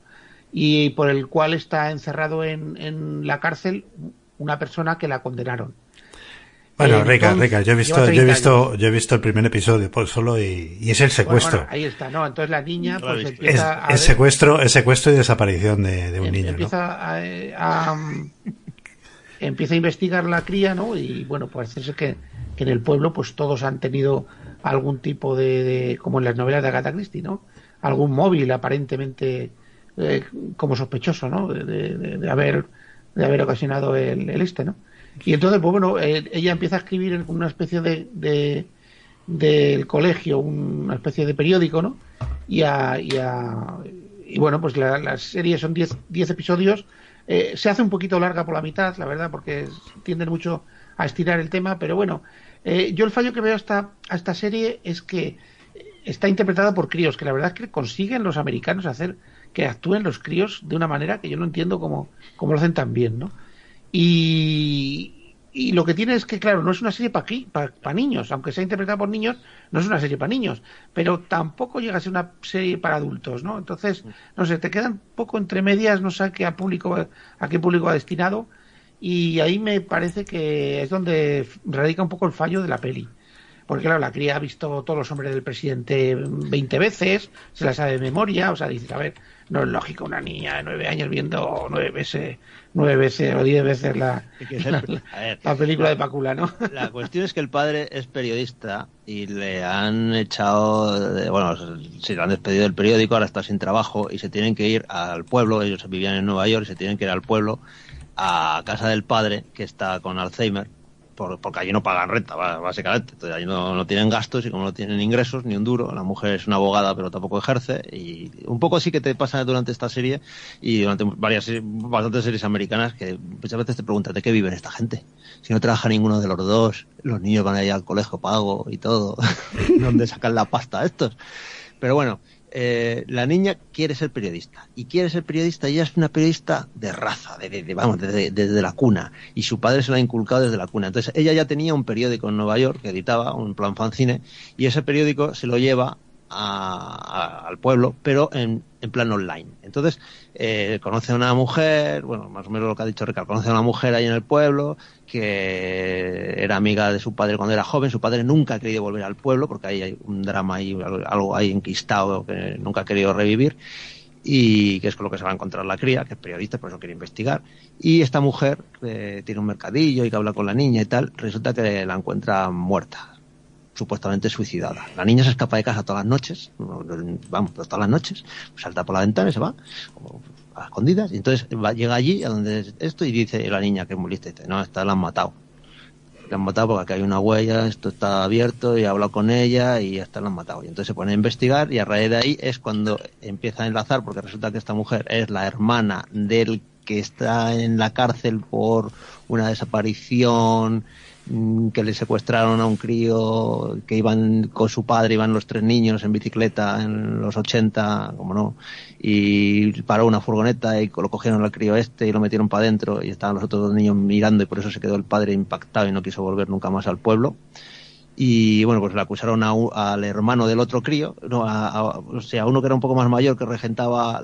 y por el cual está encerrado en, en la cárcel una persona que la condenaron. Bueno, Rica, Rica, yo he visto, yo he visto, yo he visto el primer episodio por solo y, y es el secuestro. Bueno, bueno, ahí está, no, entonces la niña pues empieza es, a es secuestro, es secuestro y desaparición de, de un em, niño, empieza ¿no? a, a, a, empieza a investigar la cría, ¿no? Y bueno, parece ser que, que en el pueblo pues todos han tenido algún tipo de, de como en las novelas de Agatha Christie, ¿no? Algún móvil aparentemente eh, como sospechoso, ¿no? De, de, de haber de haber ocasionado el, el, este, ¿no? Y entonces, pues bueno, eh, ella empieza a escribir en una especie de, de del colegio, una especie de periódico, ¿no? Y, a, y, a, y bueno, pues la, la serie son 10 episodios. Eh, se hace un poquito larga por la mitad, la verdad, porque tienden mucho a estirar el tema, pero bueno, eh, yo el fallo que veo a esta, a esta serie es que está interpretada por críos, que la verdad es que consiguen los americanos hacer que actúen los críos de una manera que yo no entiendo cómo, cómo lo hacen tan bien, ¿no? Y, y lo que tiene es que, claro, no es una serie para pa, pa niños, aunque sea interpretada por niños, no es una serie para niños, pero tampoco llega a ser una serie para adultos, ¿no? Entonces, no sé, te quedan poco entre medias, no sé a qué público, a qué público ha destinado, y ahí me parece que es donde radica un poco el fallo de la peli porque claro, la cría ha visto todos los hombres del presidente 20 veces, se la sabe de memoria, o sea, dices, a ver, no es lógico una niña de nueve años viendo nueve veces, nueve veces o diez veces la, la, película de Pacula, ¿no? La cuestión es que el padre es periodista y le han echado, de, bueno, se le han despedido del periódico, ahora está sin trabajo y se tienen que ir al pueblo, ellos vivían en Nueva York y se tienen que ir al pueblo a casa del padre que está con Alzheimer por, porque allí no pagan renta, básicamente. Entonces allí no, no, tienen gastos y como no tienen ingresos, ni un duro, la mujer es una abogada pero tampoco ejerce. Y un poco sí que te pasa durante esta serie y durante varias bastantes series americanas que muchas veces te preguntas de qué viven esta gente. Si no trabaja ninguno de los dos, los niños van allá al colegio pago y todo. ¿Dónde sacan la pasta estos? Pero bueno, eh, la niña quiere ser periodista y quiere ser periodista y ella es una periodista de raza, de, vamos, desde de, de, la cuna y su padre se la ha inculcado desde la cuna. Entonces ella ya tenía un periódico en Nueva York que editaba un plan fanzine y ese periódico se lo lleva a, al pueblo, pero en en plan online. Entonces, eh, conoce a una mujer, bueno, más o menos lo que ha dicho Ricardo, conoce a una mujer ahí en el pueblo que era amiga de su padre cuando era joven. Su padre nunca ha querido volver al pueblo porque ahí hay un drama ahí, algo ahí enquistado que nunca ha querido revivir y que es con lo que se va a encontrar la cría, que es periodista, por eso quiere investigar. Y esta mujer eh, tiene un mercadillo y que habla con la niña y tal, resulta que la encuentra muerta, supuestamente suicidada. La niña se escapa de casa todas las noches, vamos, todas las noches, salta por la ventana y se va, a escondidas, y entonces va, llega allí a donde esto y dice la niña que es muy dice, no, esta la han matado. La han matado porque aquí hay una huella, esto está abierto y ha hablado con ella y esta la han matado. Y entonces se pone a investigar y a raíz de ahí es cuando empieza a enlazar porque resulta que esta mujer es la hermana del que está en la cárcel por una desaparición que le secuestraron a un crío que iban con su padre, iban los tres niños en bicicleta en los 80, como no, y paró una furgoneta y lo cogieron al crío este y lo metieron para adentro y estaban los otros dos niños mirando y por eso se quedó el padre impactado y no quiso volver nunca más al pueblo y bueno, pues le acusaron al hermano del otro crío, no, a, o sea, a uno que era un poco más mayor que regentaba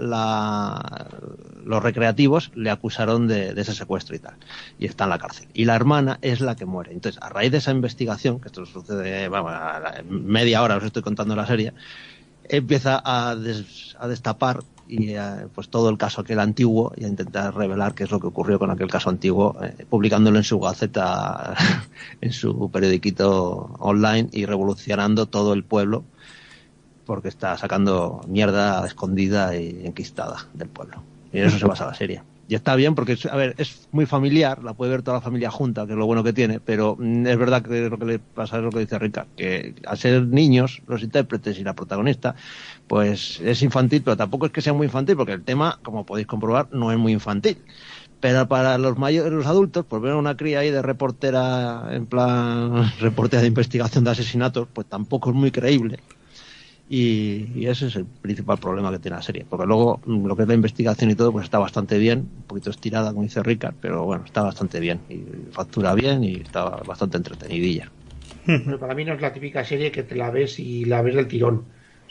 los recreativos, le acusaron de, ese secuestro y tal, y está en la cárcel. Y la hermana es la que muere. Entonces, a raíz de esa investigación, que esto sucede, vamos, a media hora os estoy contando la serie, empieza a, a destapar y eh, pues todo el caso aquel antiguo y a intentar revelar qué es lo que ocurrió con aquel caso antiguo, eh, publicándolo en su gaceta, en su periodiquito online y revolucionando todo el pueblo porque está sacando mierda escondida y enquistada del pueblo. Y en eso se basa la serie. Y está bien porque, a ver, es muy familiar, la puede ver toda la familia junta, que es lo bueno que tiene, pero mm, es verdad que lo que le pasa es lo que dice Rica, que al ser niños, los intérpretes y la protagonista, pues es infantil, pero tampoco es que sea muy infantil, porque el tema, como podéis comprobar, no es muy infantil. Pero para los mayores, los adultos, pues ver a una cría ahí de reportera, en plan, reportera de investigación de asesinatos, pues tampoco es muy creíble. Y, ese es el principal problema que tiene la serie. Porque luego mm, lo que es la investigación y todo, pues está bastante bien, un poquito estirada, como dice Ricard, pero bueno, está bastante bien. Y factura bien y está bastante entretenidilla. Pero para mí no es la típica serie que te la ves y la ves del tirón.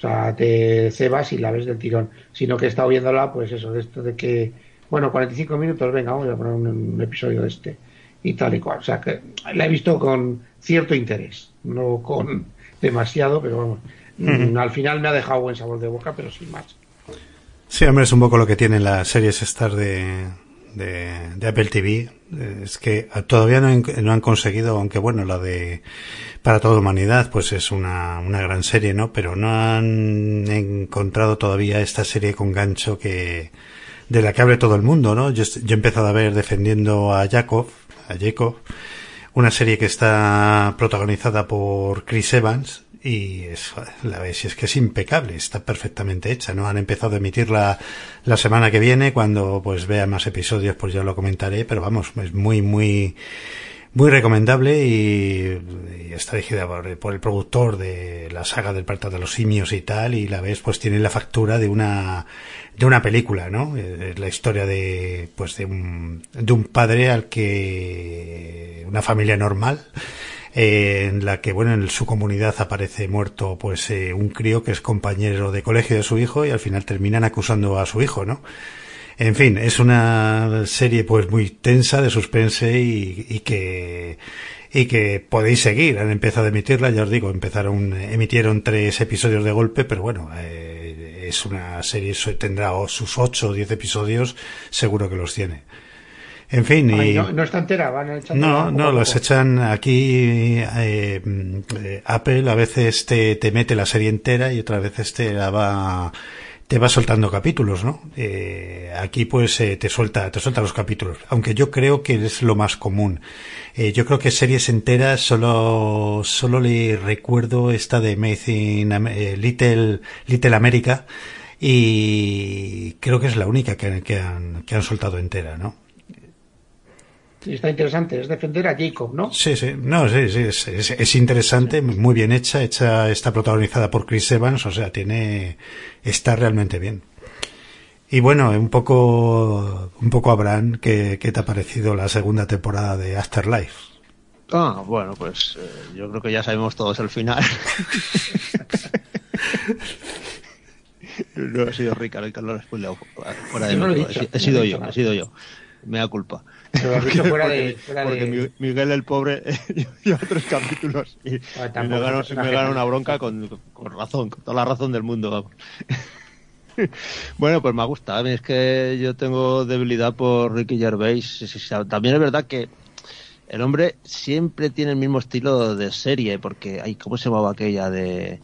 O sea, te cebas y la ves del tirón. Sino que he estado viéndola, pues eso, de esto de que, bueno, 45 minutos, venga, vamos a poner un, episodio de este. Y tal y cual. O sea, que la he visto con cierto interés. No con demasiado, pero vamos Mm, al final me ha dejado buen sabor de boca, pero sin más. Sí, hombre, es un poco lo que tienen las series Star de, de, Apple TV. Es que todavía no, han conseguido, aunque bueno, la de Para toda humanidad, pues es una, una gran serie, ¿no? Pero no han encontrado todavía esta serie con gancho que, de la que hable todo el mundo, ¿no? Yo, he empezado a ver defendiendo a Jacob, a Jacob, una serie que está protagonizada por Chris Evans, y es, la ves, es que es impecable, está perfectamente hecha, ¿no? Han empezado a emitirla la semana que viene, cuando pues vea más episodios pues ya lo comentaré, pero vamos, es muy, muy, muy recomendable y, está dirigida por, el productor de la saga del Parto de los Simios y tal, y la ves pues tiene la factura de una, de una película, ¿no? Es la historia de, pues de un, de un padre al que, una familia normal, en la que, bueno, en su comunidad aparece muerto, pues, eh, un crío que es compañero de colegio de su hijo y al final terminan acusando a su hijo, ¿no? En fin, es una serie, pues, muy tensa de suspense y, que, y que podéis seguir. Han empezado a emitirla, ya os digo, empezaron, emitieron tres episodios de golpe, pero bueno, eh, es una serie, tendrá sus ocho o diez episodios, seguro que los tiene. En fin, y... no, está entera, van echando No, no, las echan aquí. Eh, Apple a veces te, te mete la serie entera y otras veces te la va te va soltando capítulos, ¿no? Eh, aquí pues eh, te suelta te suelta los capítulos, aunque yo creo que es lo más común. Eh, yo creo que series enteras solo solo le recuerdo esta de Amazing eh, Little Little America y creo que es la única que, que, han, que han soltado entera, ¿no? Está interesante, es defender a Jacob, ¿no? Sí, sí, no, sí, sí, es, es, interesante, muy bien hecha, hecha, está protagonizada por Chris Evans, o sea, tiene, está realmente bien. Y bueno, un poco, un poco Abraham, ¿qué, qué te ha parecido la segunda temporada de Afterlife? Ah, bueno, pues eh, yo creo que ya sabemos todos el final. No ha sido Ricardo, Ricardo después le fuera de mí. He, sido yo, he sido yo. Me da culpa. Pero has dicho fuera de. Fuera porque de... Miguel el pobre lleva tres capítulos y, Ah, y me personaje me una bronca con, con razón, con toda la razón del mundo, vamos. Bueno, pues me ha gustado. A mí es que yo tengo debilidad por Ricky Gervais. También es verdad que el hombre siempre tiene el mismo estilo de serie, porque, ay, ¿cómo se llamaba aquella de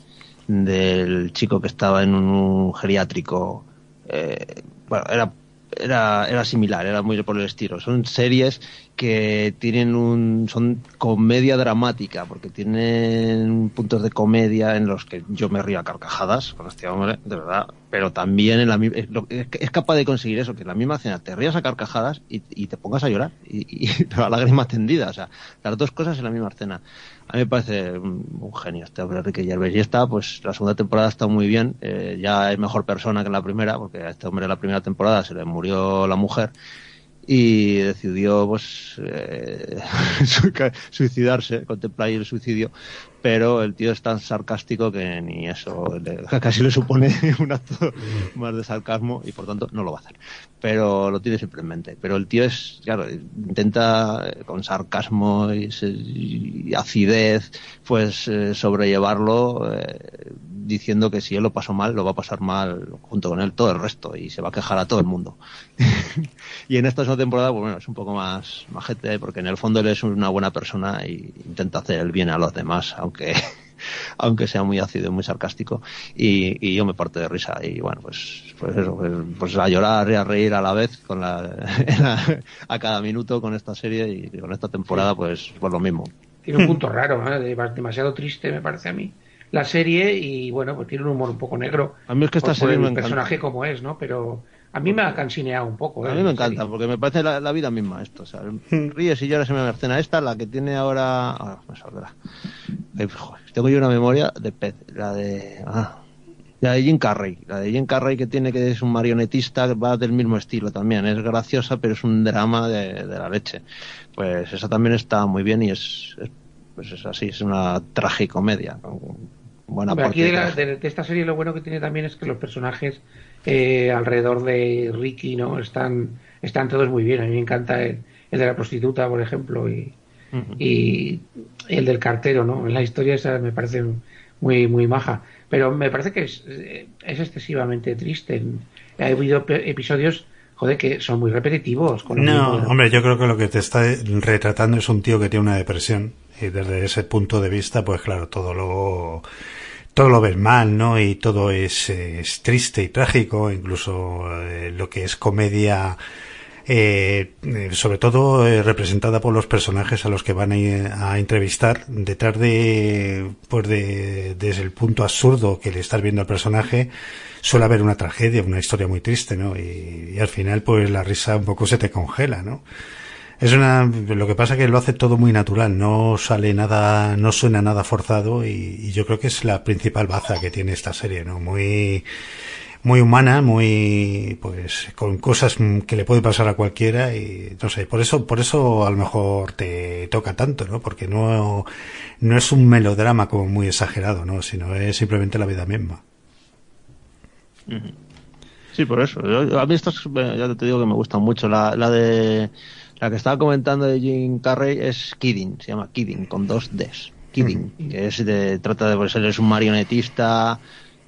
del chico que estaba en un geriátrico? Eh, bueno, era era, era similar, era muy por el estilo. Son series que tienen un, son comedia dramática, porque tienen puntos de comedia en los que yo me río a carcajadas con este hombre, de verdad, pero también en la es, capaz de conseguir eso, que en la misma escena te rías a carcajadas y, y te pongas a llorar, y, y la lágrima tendida, o sea, las dos cosas en la misma escena. A mí me parece un, genio este hombre, Enrique Gervais. Y esta, pues la segunda temporada está muy bien. eh, ya es mejor persona que la primera, porque a este hombre en la primera temporada se le murió la mujer y decidió pues eh, suicidarse, contemplar el suicidio, pero el tío es tan sarcástico que ni eso le- casi le supone un acto más de sarcasmo y por tanto no lo va a hacer. Pero lo tiene siempre en mente. Pero el tío es, claro, intenta eh, con sarcasmo y, y acidez pues eh, sobrellevarlo eh, diciendo que si él lo pasó mal, lo va a pasar mal junto con él todo el resto y se va a quejar a todo el mundo. y en esta segunda temporada, pues bueno, es un poco más majete, porque en el fondo él es una buena persona y intenta hacer el bien a los demás, aunque aunque sea muy ácido y muy sarcástico y, y yo me parto de risa y bueno pues pues eso pues, pues a llorar y a reír a la vez con la, a cada minuto con esta serie y con esta temporada pues pues lo mismo Tiene un punto raro, ¿eh? De- demasiado triste, me parece a mí. La serie, y bueno, pues tiene un humor un poco negro. a mí es que esta serie me encanta personaje como es, ¿no? Pero a mí me ha cansineado un poco. ¿eh? A mí me encanta, porque me parece la, la vida misma esto. O sea, ríes y lloras en mi escena. Esta, la que tiene ahora. Ah, me saldrá. Eh, joder, tengo yo una memoria de pez. La de. Ah, la de Jim Carrey. La de Jim Carrey que tiene que es un marionetista, va del mismo estilo también. Es graciosa, pero es un drama de, de la leche. Pues esa también está muy bien y es. es- pues es así, es una tragicomedia. Hombre, parte aquí de, la- de- de esta serie lo bueno que tiene también es que los personajes eh, alrededor de Ricky no están están todos muy bien. A mí me encanta el, el de la prostituta, por ejemplo, y, y el del cartero, ¿no? En la historia esa me parece muy muy maja, pero me parece que es, eh, es excesivamente triste. Ha habido episodios, joder, que son muy repetitivos. Con No, mismo. hombre, yo creo que lo que te está retratando es un tío que tiene una depresión y desde ese punto de vista, pues claro, todo lo todo lo ves mal, ¿no? Y todo es, es triste y trágico, incluso eh, lo que es comedia, eh, eh, sobre todo representada por los personajes a los que van a, a entrevistar, detrás de, pues de, desde el punto absurdo que le estás viendo al personaje, suele haber una tragedia, una historia muy triste, ¿no? Y, y al final, pues la risa un poco se te congela, ¿no? Es una, lo que pasa que lo hace todo muy natural, no sale nada, no suena nada forzado y, yo creo que es la principal baza que tiene esta serie, ¿no? Muy, muy humana, muy, pues, con cosas que le puede pasar a cualquiera y, no sé, por eso, por eso a lo mejor te toca tanto, ¿no? Porque no, no es un melodrama como muy exagerado, ¿no? Sino es simplemente la vida misma. Sí, por eso. Yo- a mí estas, eh, ya te digo que me gustan mucho. La, la de la que estaba comentando de Jim Carrey es Kidding, se llama Kidding con dos Ds. Kidding, que es de, trata de pues él es un marionetista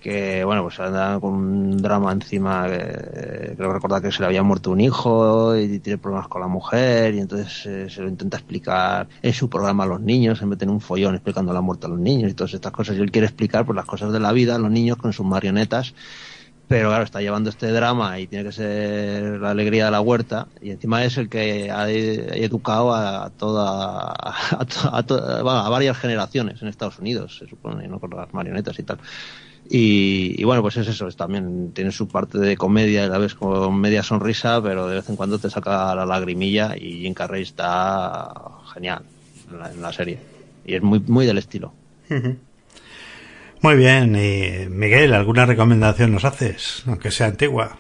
que bueno pues anda con un drama encima que creo recordar que se le había muerto un hijo y tiene problemas con la mujer y entonces eh, se lo intenta explicar en su programa a los niños se mete en un follón explicando la muerte a los niños y todas estas cosas y él quiere explicar pues las cosas de la vida a los niños con sus marionetas pero claro, está llevando este drama y tiene que ser la alegría de la huerta y encima es el que ha educado a toda a, to- a a varias generaciones en Estados Unidos, se supone, ¿no? con las marionetas y tal. Y, y bueno, pues es eso, es también tiene su parte de comedia, la ves con media sonrisa, pero de vez en cuando te saca la lagrimilla y Jim Carrey está genial en la, en la serie. Y es muy, muy del estilo. Muy bien, Miguel, ¿alguna recomendación nos haces? Aunque sea antigua.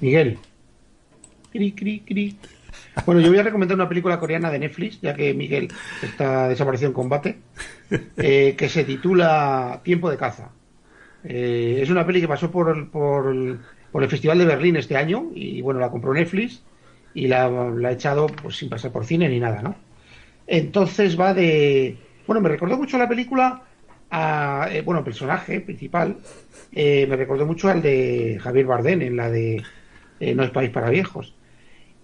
Miguel. Cri, cri, cri. Bueno, yo voy a recomendar una película coreana de Netflix, ya que Miguel está desaparecido en combate, eh, que se titula Tiempo de caza. Eh, es una peli que pasó por, por, por, el Festival de Berlín este año y bueno, la compró Netflix y la, la ha echado pues, sin pasar por cine ni nada, ¿no? Entonces va de... Bueno, me recordó mucho la película a... Eh, bueno, personaje principal eh, me recordó mucho al de Javier Bardem en la de No es país para viejos.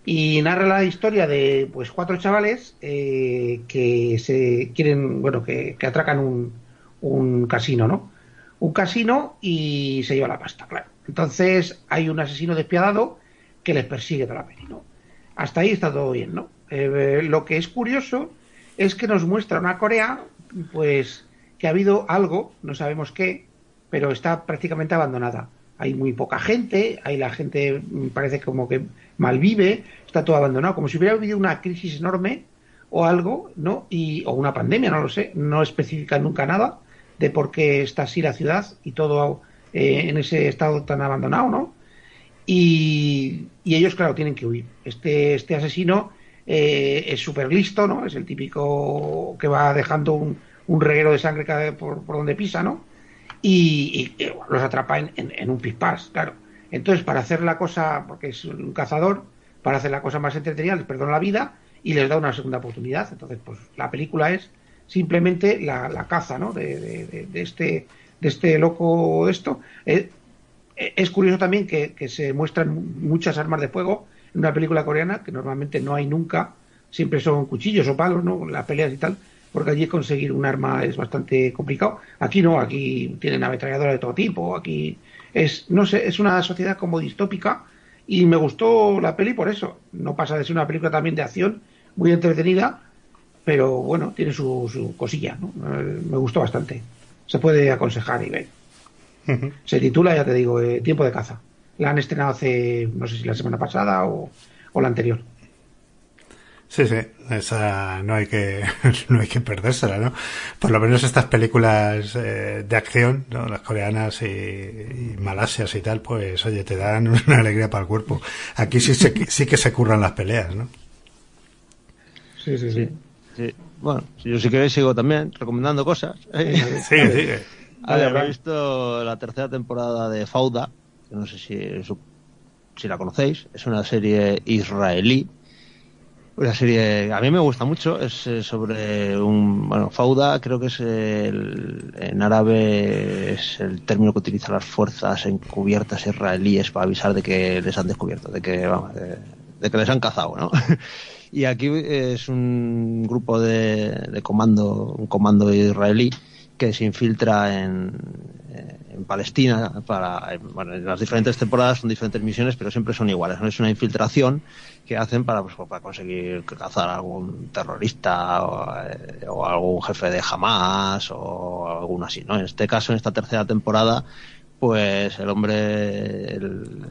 Y narra la historia de pues cuatro chavales eh, que se quieren bueno que, que atracan un, un, casino no un casino y se lleva la pasta claro. Entonces hay un asesino despiadado que les persigue toda la peli ¿no? hasta ahí está todo bien no eh, lo que es curioso es que nos muestra una Corea pues que ha habido algo no sabemos qué pero está prácticamente abandonada hay muy poca gente, hay la gente mm, parece como que malvive, está todo abandonado, como si hubiera habido una crisis enorme o algo, ¿no? Y, o una pandemia, no lo sé, no especifica nunca nada de por qué está así la ciudad y todo eh, en ese estado tan abandonado, ¿no? Y, y, ellos, claro, tienen que huir. Este, este asesino eh, es súper listo, ¿no? Es el típico que va dejando un, un reguero de sangre cada, por, por donde pisa, ¿no? y, los atrapa en, un pispás, claro. Entonces, para hacer la cosa, porque es un cazador, para hacer la cosa más entretenida, les perdona la vida y les da una segunda oportunidad. Entonces, pues la película es simplemente la, caza, ¿no? De, este de este loco esto. Eh, eh, es curioso también que, se muestran muchas armas de fuego en una película coreana, que normalmente no hay nunca, siempre son cuchillos o palos, ¿no? Las peleas y tal porque allí conseguir un arma es bastante complicado. Aquí no, aquí tienen ametralladoras de todo tipo, aquí es, no sé, es una sociedad como distópica y me gustó la peli por eso. No pasa de ser una película también de acción, muy entretenida, pero bueno, tiene su, cosilla, ¿no? Eh, me gustó bastante. Se puede aconsejar y ver. Se titula, ya te digo, eh, Tiempo de caza. La han estrenado hace, no sé si la semana pasada o la anterior. Sí, sí, esa no hay que no hay que perdérsela, ¿no? Por lo menos estas películas eh, de acción, ¿no? Las coreanas y, y, malasias y tal, pues oye, te dan una alegría para el cuerpo. Aquí sí, sí que se curran las peleas, ¿no? Sí, sí, sí. sí. Bueno, si yo si queréis sigo también recomendando cosas. sí, sí. he visto la tercera temporada de Fauda, no sé si, si la conocéis, es una serie israelí una serie, a mí me gusta mucho, es eh, sobre un, bueno, Fauda, creo que es el, en árabe es el término que utilizan las fuerzas encubiertas israelíes para avisar de que les han descubierto, de que, vamos, de, que les han cazado, ¿no? y aquí es un grupo de, de comando, un comando israelí que se infiltra en, en Palestina para bueno, en las diferentes temporadas son diferentes misiones pero siempre son iguales no es una infiltración que hacen para pues, para conseguir cazar a algún terrorista o, eh, o, algún jefe de Hamas o alguno así no en este caso en esta tercera temporada pues el hombre el,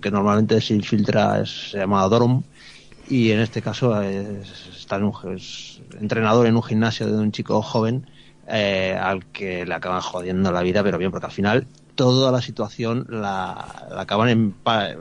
que normalmente se infiltra es, se llama Dorom y en este caso es, está en un, es entrenador en un gimnasio de un chico joven eh, al que le acaban jodiendo la vida, pero bien, porque al final toda la situación la, acaban en, eh,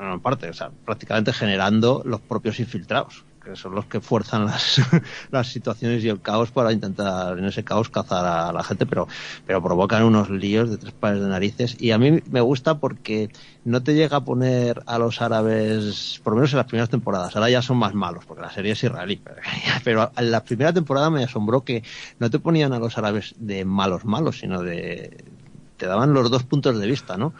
en parte, o sea, prácticamente generando los propios infiltrados que son los que fuerzan las, las situaciones y el caos para intentar en ese caos cazar a la gente, pero, pero provocan unos líos de tres pares de narices. Y a mí me gusta porque no te llega a poner a los árabes, por lo menos en las primeras temporadas, ahora ya son más malos, porque la serie es israelí, pero en la primera temporada me asombró que no te ponían a los árabes de malos malos, sino de, te daban los dos puntos de vista, ¿no?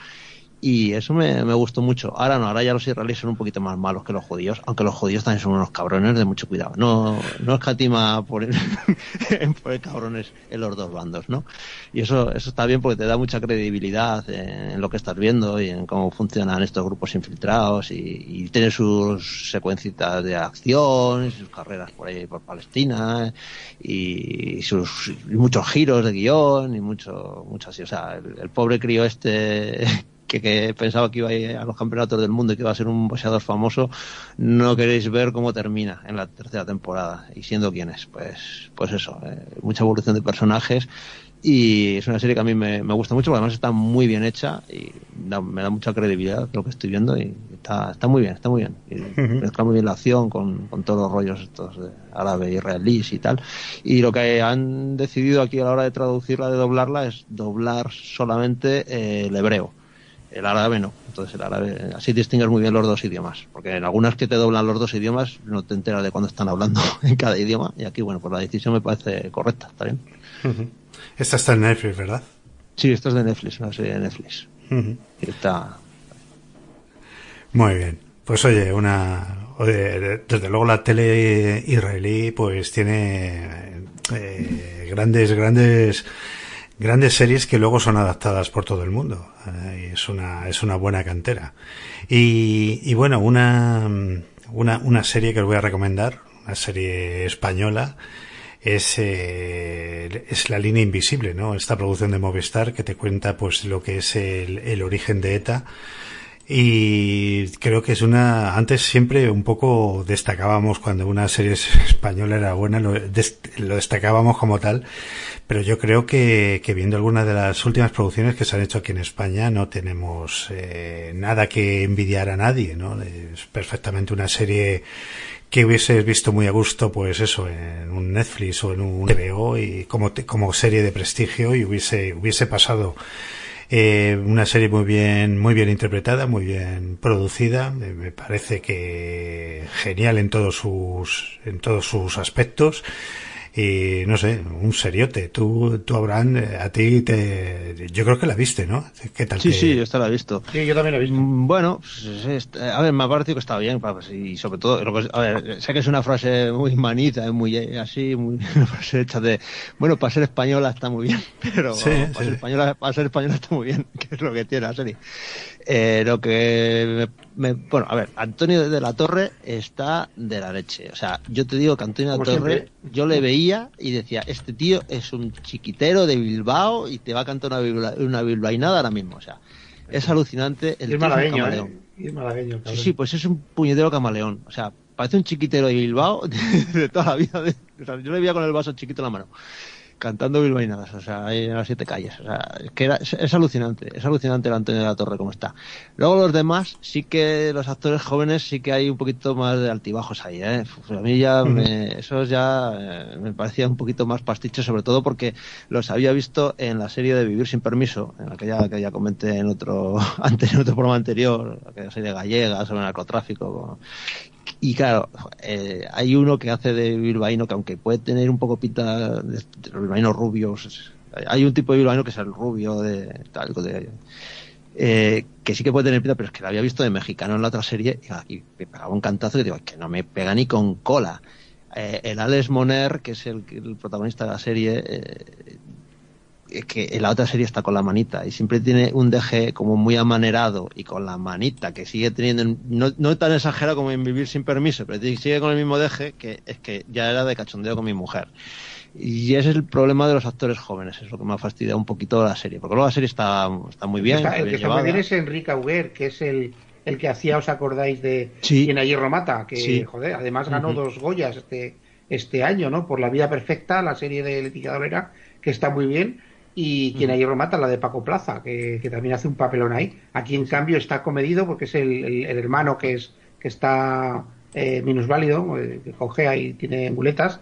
Y eso me, me, gustó mucho. Ahora no, ahora ya los israelíes son un poquito más malos que los judíos, aunque los judíos también son unos cabrones de mucho cuidado. No, no escatima por, el, por el cabrones en los dos bandos, ¿no? Y eso, eso está bien porque te da mucha credibilidad en, lo que estás viendo y en cómo funcionan estos grupos infiltrados y, y tiene sus secuencitas de acción, y sus carreras por ahí por Palestina y, sus y muchos giros de guion y mucho, mucho así. O sea, el, el pobre crío este que, pensaba que iba a ir a los campeonatos del mundo y que iba a ser un boxeador famoso, no queréis ver cómo termina en la tercera temporada y siendo quién es. Pues, pues eso, eh, mucha evolución de personajes Y es una serie que a mí me, gusta mucho, porque además está muy bien hecha y me da mucha credibilidad lo que estoy viendo y está, está muy bien, está muy bien. Y mezcla muy bien la acción con, con todos los rollos estos de árabe israelíes y tal. Y lo que han decidido aquí a la hora de traducirla, de doblarla, es doblar solamente eh, el hebreo. El árabe no. Entonces el árabe, así distingues muy bien los dos idiomas. Porque en algunas que te doblan los dos idiomas no te enteras de cuándo están hablando en cada idioma. Y aquí, bueno, pues la decisión me parece correcta, está bien. Esta está en Netflix, ¿verdad? Sí, esto es de Netflix, una serie de Netflix. Está. Muy bien. Pues oye, una. desde luego la tele israelí, pues tiene eh, grandes, grandes, grandes series que luego son adaptadas por todo el mundo. Eh, es una, es una buena cantera. Y, y bueno, una, una, una serie que os voy a recomendar, una serie española es, eh, es la línea invisible, ¿no? Esta producción de Movistar que te cuenta pues lo que es el, el origen de ETA y creo que es una antes siempre un poco destacábamos cuando una serie española era buena lo, lo destacábamos como tal pero yo creo que, que, viendo algunas de las últimas producciones que se han hecho aquí en España no tenemos eh, nada que envidiar a nadie no es perfectamente una serie que hubieses visto muy a gusto, pues eso, en un Netflix o en un TVO y como, como serie de prestigio y hubiese, hubiese pasado eh, una serie muy bien, muy bien interpretada, muy bien producida, me parece que genial en todos sus, en todos sus aspectos y no sé, un seriote. Tú, tú Abraham, eh, a ti te, yo creo que la viste, ¿no? ¿Qué tal? Sí, sí, yo esta la he visto. Sí, yo también la he visto. Mm, bueno, pues, a ver, me ha parecido que está bien, pues, y sobre todo, a ver, sé que es una frase muy manita, muy así, muy, una frase hecha de, bueno, para ser española está muy bien, pero para, Ser española, para ser española está muy bien, que es lo que tiene la serie. Eh, lo que me, bueno, a ver, Antonio de la Torre está de la leche. O sea, yo te digo que Antonio de la Torre, yo le veía y decía, este tío es un chiquitero de Bilbao y te va a cantar una, una bilbainada ahora mismo. O sea, es alucinante. El es malagueño, ¿eh? es malagueño, sí, sí, pues es un puñetero camaleón. O sea, parece un chiquitero de Bilbao de, toda la vida. yo le veía con el vaso chiquito en la mano cantando bilbainadas, o sea, hay en las siete calles. O sea, es que es, alucinante, es alucinante el Antonio de la Torre como está. Luego los demás, sí que los actores jóvenes sí que hay un poquito más de altibajos ahí, ¿eh? a mí ya, me, esos ya eh, me parecía un poquito más pasticho, sobre todo porque los había visto en la serie de Vivir sin Permiso, en aquella que ya comenté en otro, antes, en otro programa anterior, aquella serie gallega sobre narcotráfico, y claro, eh, hay uno que hace de bilbaíno que aunque puede tener un poco pinta de, bilbaíno rubio, hay un tipo de bilbaíno que es el rubio de tal, de, eh, que sí que puede tener pinta, pero es que lo había visto de mexicano en la otra serie y, me pegaba un cantazo que digo, que no me pega ni con cola. Eh, el Alex Moner, que es el, el protagonista de la serie, eh, que en la otra serie está con la manita y siempre tiene un deje como muy amanerado y con la manita que sigue teniendo, no, no tan exagerado como en Vivir sin Permiso, pero sigue con el mismo deje que es que ya era de cachondeo con mi mujer. Y ese es el problema de los actores jóvenes, es lo que me ha fastidiado un poquito la serie, porque luego la serie está, está muy bien. el que está muy bien es Enrique Auger, que es el, el que hacía, ¿os acordáis de quien allí Romata? Que, joder, además ganó dos Goyas este, este año, ¿no? Por La Vida Perfecta, la serie de Leticia Dolera, que está muy bien y quien ahí remata la de Paco Plaza, que, también hace un papelón ahí. Aquí en cambio está comedido porque es el, hermano que es que está eh, minusválido, eh, que cogea y tiene muletas.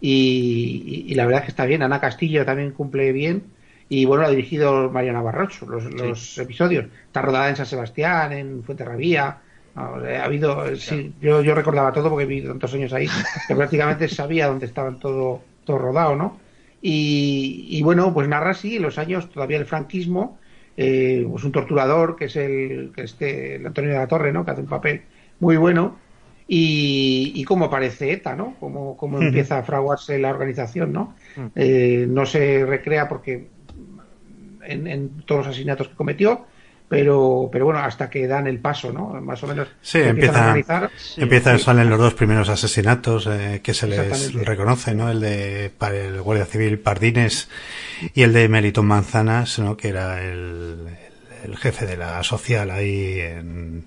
Y, la verdad es que está bien. Ana Castillo también cumple bien. Y bueno, ha dirigido Mariana Barrocho los, episodios. Está rodada en San Sebastián, en Fuenterrabía. Ha habido, yo, yo recordaba todo porque he vivido tantos años ahí que prácticamente sabía dónde estaban todo, todo rodado, ¿no? Y, bueno, pues narra así en los años todavía el franquismo, eh, pues un torturador que es el, que este, el Antonio de la Torre, ¿no? Que hace un papel muy bueno. Y, y cómo aparece ETA, ¿no? Cómo, cómo empieza a fraguarse la organización, ¿no? Eh, no se recrea porque en, en, todos los asesinatos que cometió, pero pero bueno hasta que dan el paso no más o menos sí empieza a empieza salen los dos primeros asesinatos eh, que se les reconoce no el de el guardia civil Pardines y el de Melitón Manzanas no que era el, el jefe de la social ahí en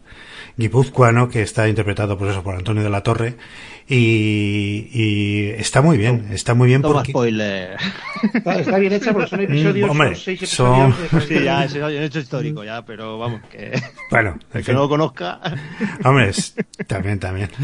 Guipúzcoa, ¿no? Que está interpretado por eso por Antonio de la Torre y, y está muy bien, está muy bien Toma porque spoiler. Está, está bien hecha porque son episodios, Mm, hombre, son seis son- episodios. de- Sí, ya, es un hecho histórico ya, pero vamos, que bueno, en el que fin. no lo conozca. hombre, es- también, también.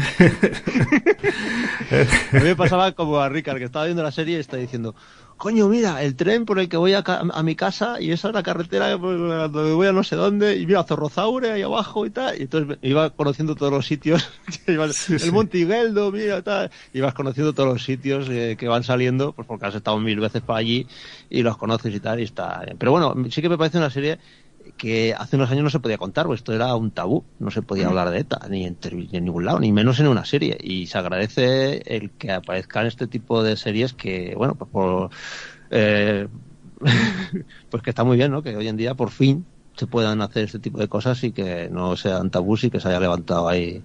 A mí me pasaba como a Ricard, que estaba viendo la serie y está diciendo, coño, mira, el tren por el que voy a, ca- a mi casa y esa es la carretera donde voy a no sé dónde y mira, Zorrozaure ahí abajo y tal. Y entonces iba conociendo todos los sitios, Sí, el sí. Monte Higueldo, mira, tal. Ibas conociendo todos los sitios eh, que van saliendo, pues porque has estado mil veces por allí y los conoces y tal, y está bien. Pero bueno, sí que me parece una serie que hace unos años no se podía contar, pues esto era un tabú, no se podía hablar de ETA, ni en, ningún lado, ni menos en una serie. Y se agradece el que aparezcan este tipo de series que, bueno, pues por, eh, pues que está muy bien, ¿no? Que hoy en día por fin se puedan hacer este tipo de cosas y que no sean tabús y que se haya levantado ahí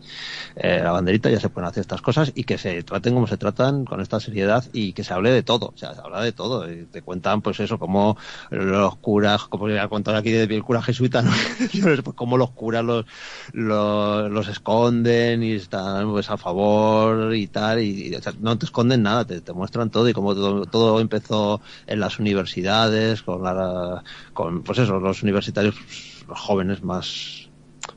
eh, la banderita, ya se pueden hacer estas cosas y que se traten como se tratan con esta seriedad y que se hable de todo, o sea, se habla de todo. Y te cuentan, pues eso, como los curas, como ya contar aquí de el cura jesuita, ¿no? pues como los curas los, los, los esconden y están pues a favor y tal, y, no te esconden nada, te, te muestran todo y como todo, todo empezó en las universidades, con la, con, pues eso, los universitarios, los jóvenes más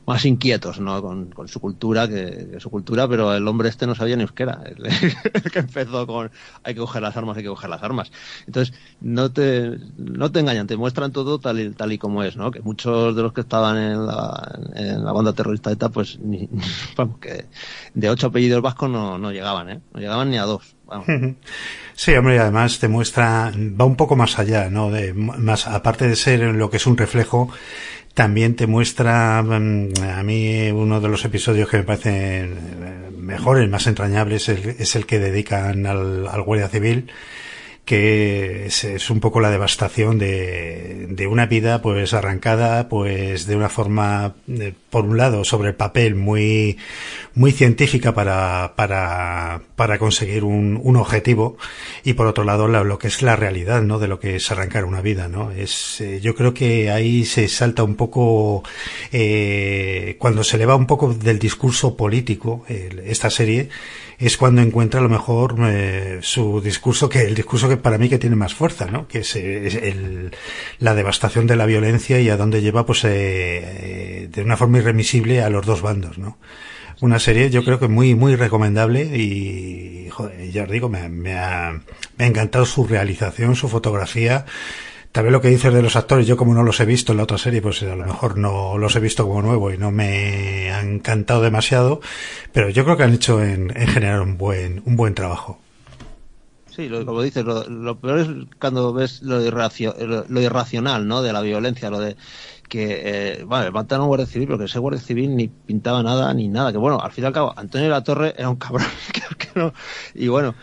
más inquietos ¿no? con, su cultura que, su cultura, pero el hombre este no sabía ni euskera, el, el que empezó con hay que coger las armas, hay que coger las armas. Entonces, no te, no te engañan, te muestran todo tal y, tal y como es, ¿no? Que muchos de los que estaban en la, en la banda terrorista ETA, pues, ni, vamos, que de ocho apellidos vascos no, no llegaban, ¿eh? No llegaban ni a dos. Sí, hombre, además te muestra, va un poco más allá, ¿no? De, más, aparte de ser lo que es un reflejo, también te muestra mm, a mí uno de los episodios que me parecen mejores, más entrañables, es el, es el que dedican al, al Guardia Civil que es, un poco la devastación de, de, una vida pues arrancada pues de una forma eh, por un lado sobre el papel muy muy científica para para, para conseguir un, un objetivo y por otro lado lo, lo, que es la realidad no de lo que es arrancar una vida no es eh, yo creo que ahí se salta un poco eh, cuando se le va un poco del discurso político esta serie es cuando encuentra a lo mejor su discurso, que el discurso que para mí que tiene más fuerza, ¿no? Que es, el, la devastación de la violencia y a dónde lleva, pues, eh, de una forma irremisible a los dos bandos, ¿no? Una serie, yo creo que muy, muy recomendable y, joder, ya os digo, me, me, ha, me ha encantado su realización, su fotografía, también lo que dices de los actores, yo como no los he visto en la otra serie, pues a lo mejor no los he visto como nuevo y no me han encantado demasiado, pero yo creo que han hecho en, en general un buen, un buen trabajo. Sí, lo, como dices, lo, peor es cuando ves lo, irracio, lo, lo, irracional, ¿no? De la violencia, lo de que, eh, vale, mataron a un guardia civil, pero que ese guardia civil ni pintaba nada ni nada. Que bueno, al fin y al cabo, Antonio de la Torre era un cabrón. y bueno,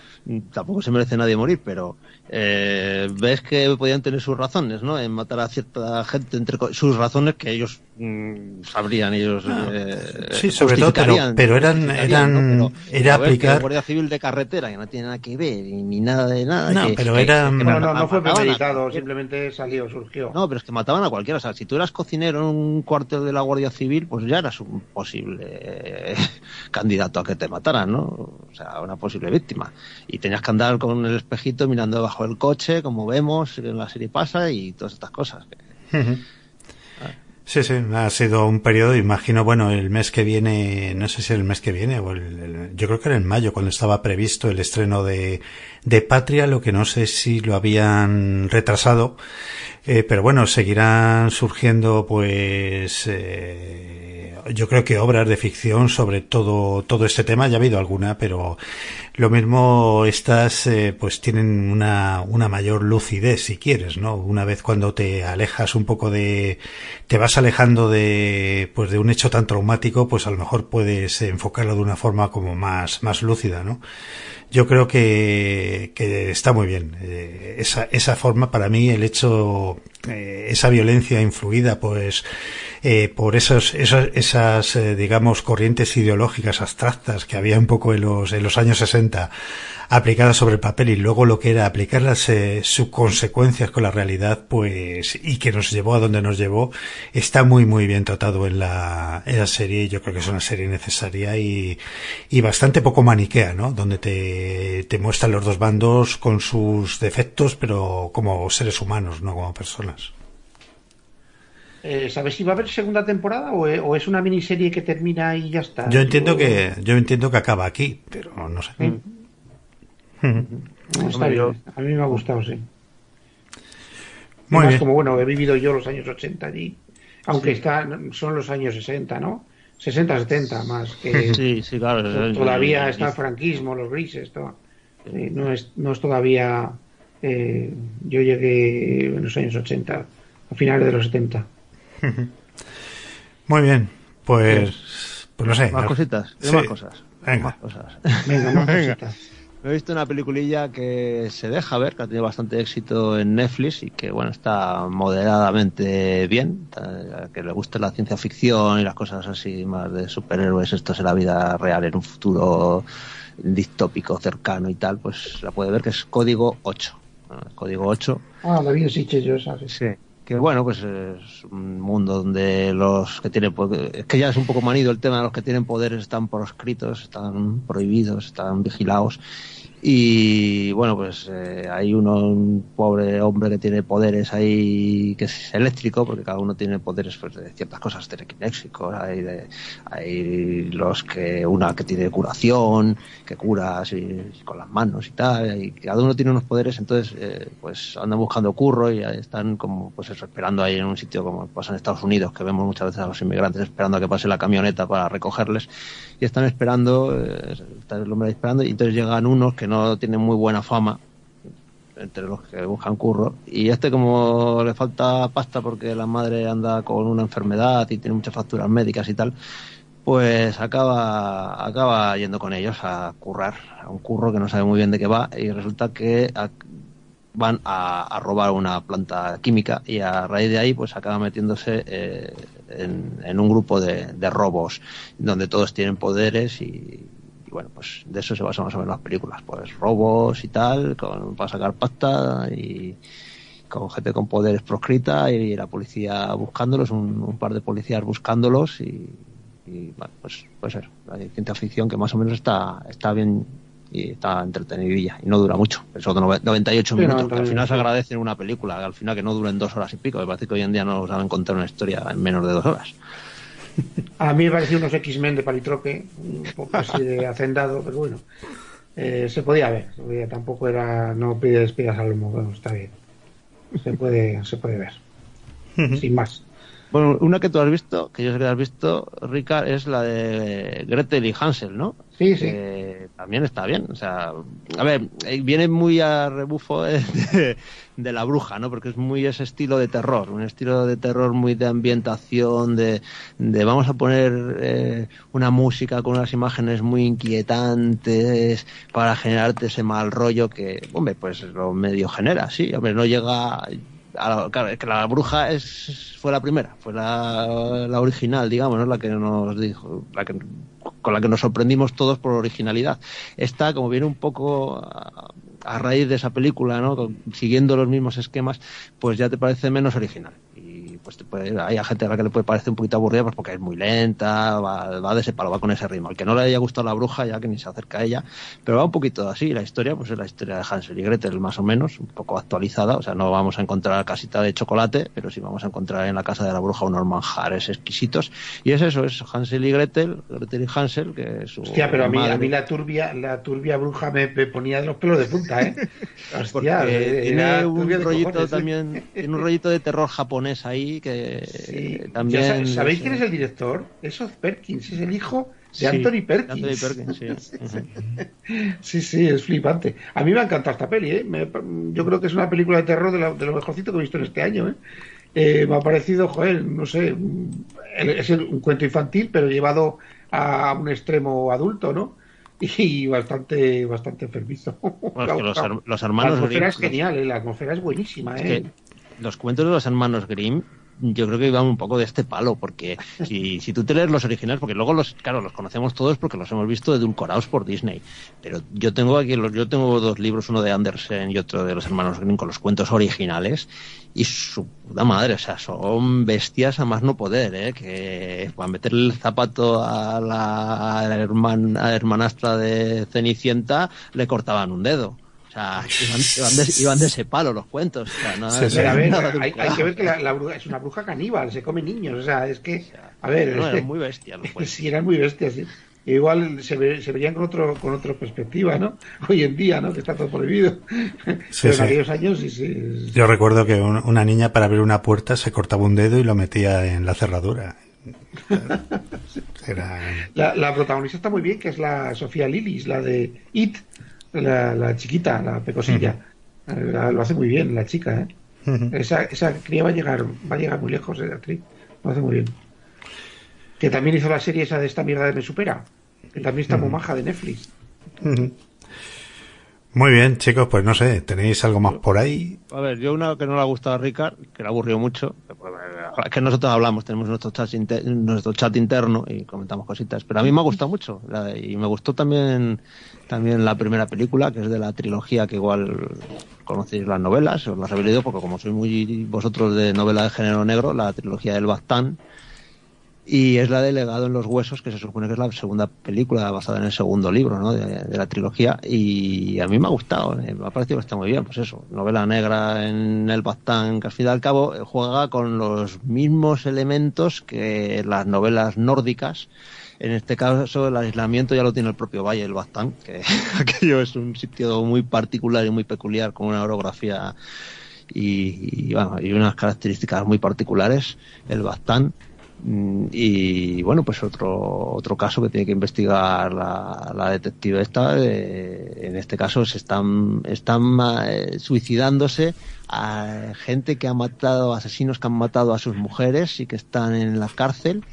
tampoco se merece nadie morir, pero eh, ves que podían tener sus razones, ¿no? En matar a cierta gente, entre sus razones que ellos mmm, sabrían, ellos. Eh, sí, sobre todo, pero, pero eran. eran ¿no? pero, era aplicar. Guardia Civil de carretera, que no tiene nada que ver, ni nada de nada. No, que, pero que, era. Que no, no, no fue premeditado, simplemente salió, surgió. No, pero es que mataban a cualquiera. O sea, si tú eras cocinero en un cuartel de la Guardia Civil, pues ya eras un posible eh, candidato a que te mataran, ¿no? O sea, una posible víctima. Y tenías que andar con el espejito mirando debajo del coche, como vemos en la serie pasa, y todas estas cosas. Sí, sí, ha sido un periodo, imagino, bueno, el mes que viene, no sé si el mes que viene, o el, el, yo creo que era en mayo cuando estaba previsto el estreno de, de Patria, lo que no sé si lo habían retrasado, eh, pero bueno, seguirán surgiendo pues, eh, yo creo que obras de ficción sobre todo, todo este tema, ya ha habido alguna, pero lo mismo estas eh, pues tienen una, una mayor lucidez si quieres, ¿no? Una vez cuando te alejas un poco de, te vas alejando de, pues de un hecho tan traumático, pues a lo mejor puedes enfocarlo de una forma como más, más lúcida, ¿no? Yo creo que, que está muy bien. Eh, esa, esa forma, para mí, el hecho eh, esa violencia influida pues eh, por esos, esos esas digamos corrientes ideológicas abstractas que había un poco en los en los años 60 aplicadas sobre el papel y luego lo que era aplicarlas eh, sus consecuencias con la realidad pues y que nos llevó a donde nos llevó está muy muy bien tratado en la, en la serie yo creo que es una serie necesaria y, y bastante poco maniquea ¿no? donde te, te muestran los dos bandos con sus defectos pero como seres humanos no como personas eh, ¿Sabes si va a haber segunda temporada o es, o es, una miniserie que termina y ya está? Yo entiendo que yo entiendo que acaba aquí, pero no sé. Mm. Está bien. A mí me ha gustado, sí. Muy Además, bien. como bueno, he vivido yo los años 80 allí, aunque sí. está, son los años 60, ¿no? 60, 70 más que sí, sí, claro. todavía está el franquismo, los grises, todo. Sí, no, es, no es todavía eh, yo llegué en los años 80, a finales de los 70. Muy bien, pues, pues no sé. Más cositas, sí. más cosas. Venga. Más cosas. Venga, más cositas. He visto una peliculilla que se deja ver, que ha tenido bastante éxito en Netflix y que, bueno, está moderadamente bien. A que le guste la ciencia ficción y las cosas así más de superhéroes, esto es la vida real en un futuro distópico, cercano y tal, pues la puede ver, que es Código 8. Código 8. Ah, la vi sí, yo, ¿sabes? Sí que bueno, pues es un mundo donde los que tienen es que ya es un poco manido el tema de los que tienen poderes están proscritos, están prohibidos, están vigilados y bueno, pues eh, hay uno, un pobre hombre que tiene poderes ahí, que es eléctrico, porque cada uno tiene poderes pues, de ciertas cosas telequinéxicos. Hay, de, hay los que, una que tiene curación, que cura así, con las manos y tal, y cada uno tiene unos poderes, entonces eh, pues andan buscando curro y están como, pues esperando ahí en un sitio como pasa en Estados Unidos, que vemos muchas veces a los inmigrantes esperando a que pase la camioneta para recogerles, y están esperando, eh, está el hombre esperando, y entonces llegan unos que no tienen muy buena fama entre los que buscan curro y este como le falta pasta porque la madre anda con una enfermedad y tiene muchas facturas médicas y tal pues acaba acaba yendo con ellos a currar a un curro que no sabe muy bien de qué va y resulta que van a, robar una planta química y a raíz de ahí pues acaba metiéndose eh, en, un grupo de, robos donde todos tienen poderes y, bueno, pues de eso se basa más o menos las películas, pues robos y tal, con, para sacar pasta y con gente con poderes proscrita y la policía buscándolos, un, par de policías buscándolos y, y bueno, pues puede ser, hay ciencia ficción que más o menos está, está bien y está entretenidilla y no dura mucho, eso de 98 sí, minutos, no, al final se agradece en una película, al final que no duren dos horas y pico, me parece que hoy en día no saben contar una historia en menos de dos horas. A mí me pareció unos X-Men de palitroque, un poco así de hacendado, pero bueno, eh, se podía ver. Tampoco era, no pide despidas al humo, bueno, está bien. Se puede, se puede ver. Sin más. Bueno, una que tú has visto, que yo sé que has visto, Ricard, es la de Gretel y Hansel, ¿no? Sí, sí. Eh, también está bien. O sea, a ver, viene muy a rebufo de, de, la bruja, ¿no? Porque es muy ese estilo de terror, un estilo de terror muy de ambientación, de, de vamos a poner eh, una música con unas imágenes muy inquietantes para generarte ese mal rollo que, hombre, pues lo medio genera, sí. Hombre, no llega la, claro, es que la bruja es fue la primera, fue la, la original, digamos, ¿no? la que nos dijo, la que, con la que nos sorprendimos todos por originalidad. Esta, como viene un poco a, a raíz de esa película, ¿no? siguiendo los mismos esquemas, pues ya te parece menos original. Pues te puede, hay gente a la que le puede parecer un poquito aburrida pues porque es muy lenta, va, va de ese palo, va con ese ritmo. Al que no le haya gustado la bruja, ya que ni se acerca a ella, pero va un poquito así. La historia, pues es la historia de Hansel y Gretel, más o menos, un poco actualizada. O sea, no vamos a encontrar casita de chocolate, pero sí vamos a encontrar en la casa de la bruja unos manjares exquisitos. Y es eso, es Hansel y Gretel, Gretel y Hansel, que es su Hostia, pero a mí, a mí la turbia, la turbia bruja me, me ponía de los pelos de punta, ¿eh? Hostia, Porque tiene un rollito cojones, también, ¿eh? tiene un rollito de terror japonés ahí que sí. también. ¿Sabéis quién es el director? Es Oz Perkins, es el hijo de sí, Anthony Perkins. Anthony Perkins sí. Sí, sí, es flipante. A mí me ha encantado esta peli, ¿eh? Me, yo creo que es una película de terror de lo, de lo mejorcito que he visto en este año, ¿eh? Eh, me ha parecido, joder, no sé, es un cuento infantil, pero llevado a un extremo adulto, ¿no? y bastante bastante enfermizo. Bueno, es que los, los, hermanos la atmósfera es genial, ¿eh? la atmósfera es buenísima. Es ¿eh? los cuentos de los hermanos Grimm yo creo que iban un poco de este palo, porque si, si tú te lees los originales, porque luego los, claro, los conocemos todos porque los hemos visto edulcorados por Disney, pero yo tengo aquí, los, yo tengo dos libros, uno de Andersen y otro de los hermanos Grimm con los cuentos originales, y su puta madre, o sea, son bestias a más no poder, ¿eh? que para meterle el zapato a la, hermana, hermanastra de Cenicienta le cortaban un dedo. Sea, iban, de, ese palo los cuentos. hay, que ver que la, bruja es una bruja caníbal, se come niños. O sea, es que. A ver. eran muy bestias. sí, eran muy bestias. Igual se, verían con otro con otra perspectiva, ¿no? Hoy en día, ¿no? Que está todo prohibido. Pero en aquellos años sí, sí. Yo recuerdo que una niña para abrir una puerta se cortaba un dedo y lo metía en la cerradura. la, la, protagonista está muy bien, que es la Sofía Lilis, la de It, la, chiquita, la pecosilla. lo hace muy bien la chica, ¿eh? esa, esa cría va a llegar, va a llegar muy lejos de actriz. Lo hace muy bien. Que también hizo la serie esa de esta mierda de Me Supera. Que también está muy maja de Netflix. Muy bien, chicos, pues no sé, ¿tenéis algo más por ahí? A ver, yo una que no le ha gustado a Ricard, que le aburrió mucho, es que nosotros hablamos, tenemos nuestro chat, nuestro chat interno y comentamos cositas, pero a mí me ha gustado mucho y me gustó también también la primera película, que es de la trilogía que igual conocéis las novelas, os las he leído porque como sois muy vosotros de novela de género negro, la trilogía del Bastán, y es la de Legado en los Huesos, que se supone que es la segunda película basada en el segundo libro ¿no? de, la trilogía, y a mí me ha gustado, eh, me ha parecido que está muy bien, pues eso, novela negra en el Bastán, que al fin y al cabo eh, juega con los mismos elementos que las novelas nórdicas, en este caso, el aislamiento ya lo tiene el propio Valle, el Bastán, que aquello es un sitio muy particular y muy peculiar, con una orografía y, bueno, y unas características muy particulares, el Bastán. Mm, y bueno, pues otro otro caso que tiene que investigar la, detective esta, eh, en este caso se están, están eh, suicidándose a gente que ha matado, asesinos que han matado a sus mujeres y que están en la cárcel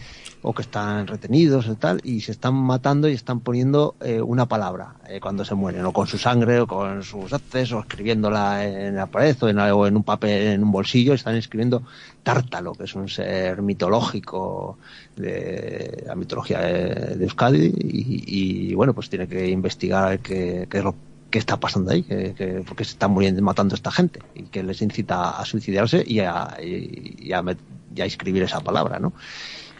o que están retenidos y tal, y se están matando y están poniendo eh, una palabra eh, cuando se mueren, o con su sangre, o con sus haces, o escribiéndola en la pared, o en, o en un papel, en un bolsillo, están escribiendo Tártalo, que es un ser mitológico de la mitología de, Euskadi, y, bueno, pues tiene que investigar qué, es lo está pasando ahí, que, porque se están muriendo, matando a esta gente, y que les incita a suicidarse y a, y a, y a escribir esa palabra, ¿no?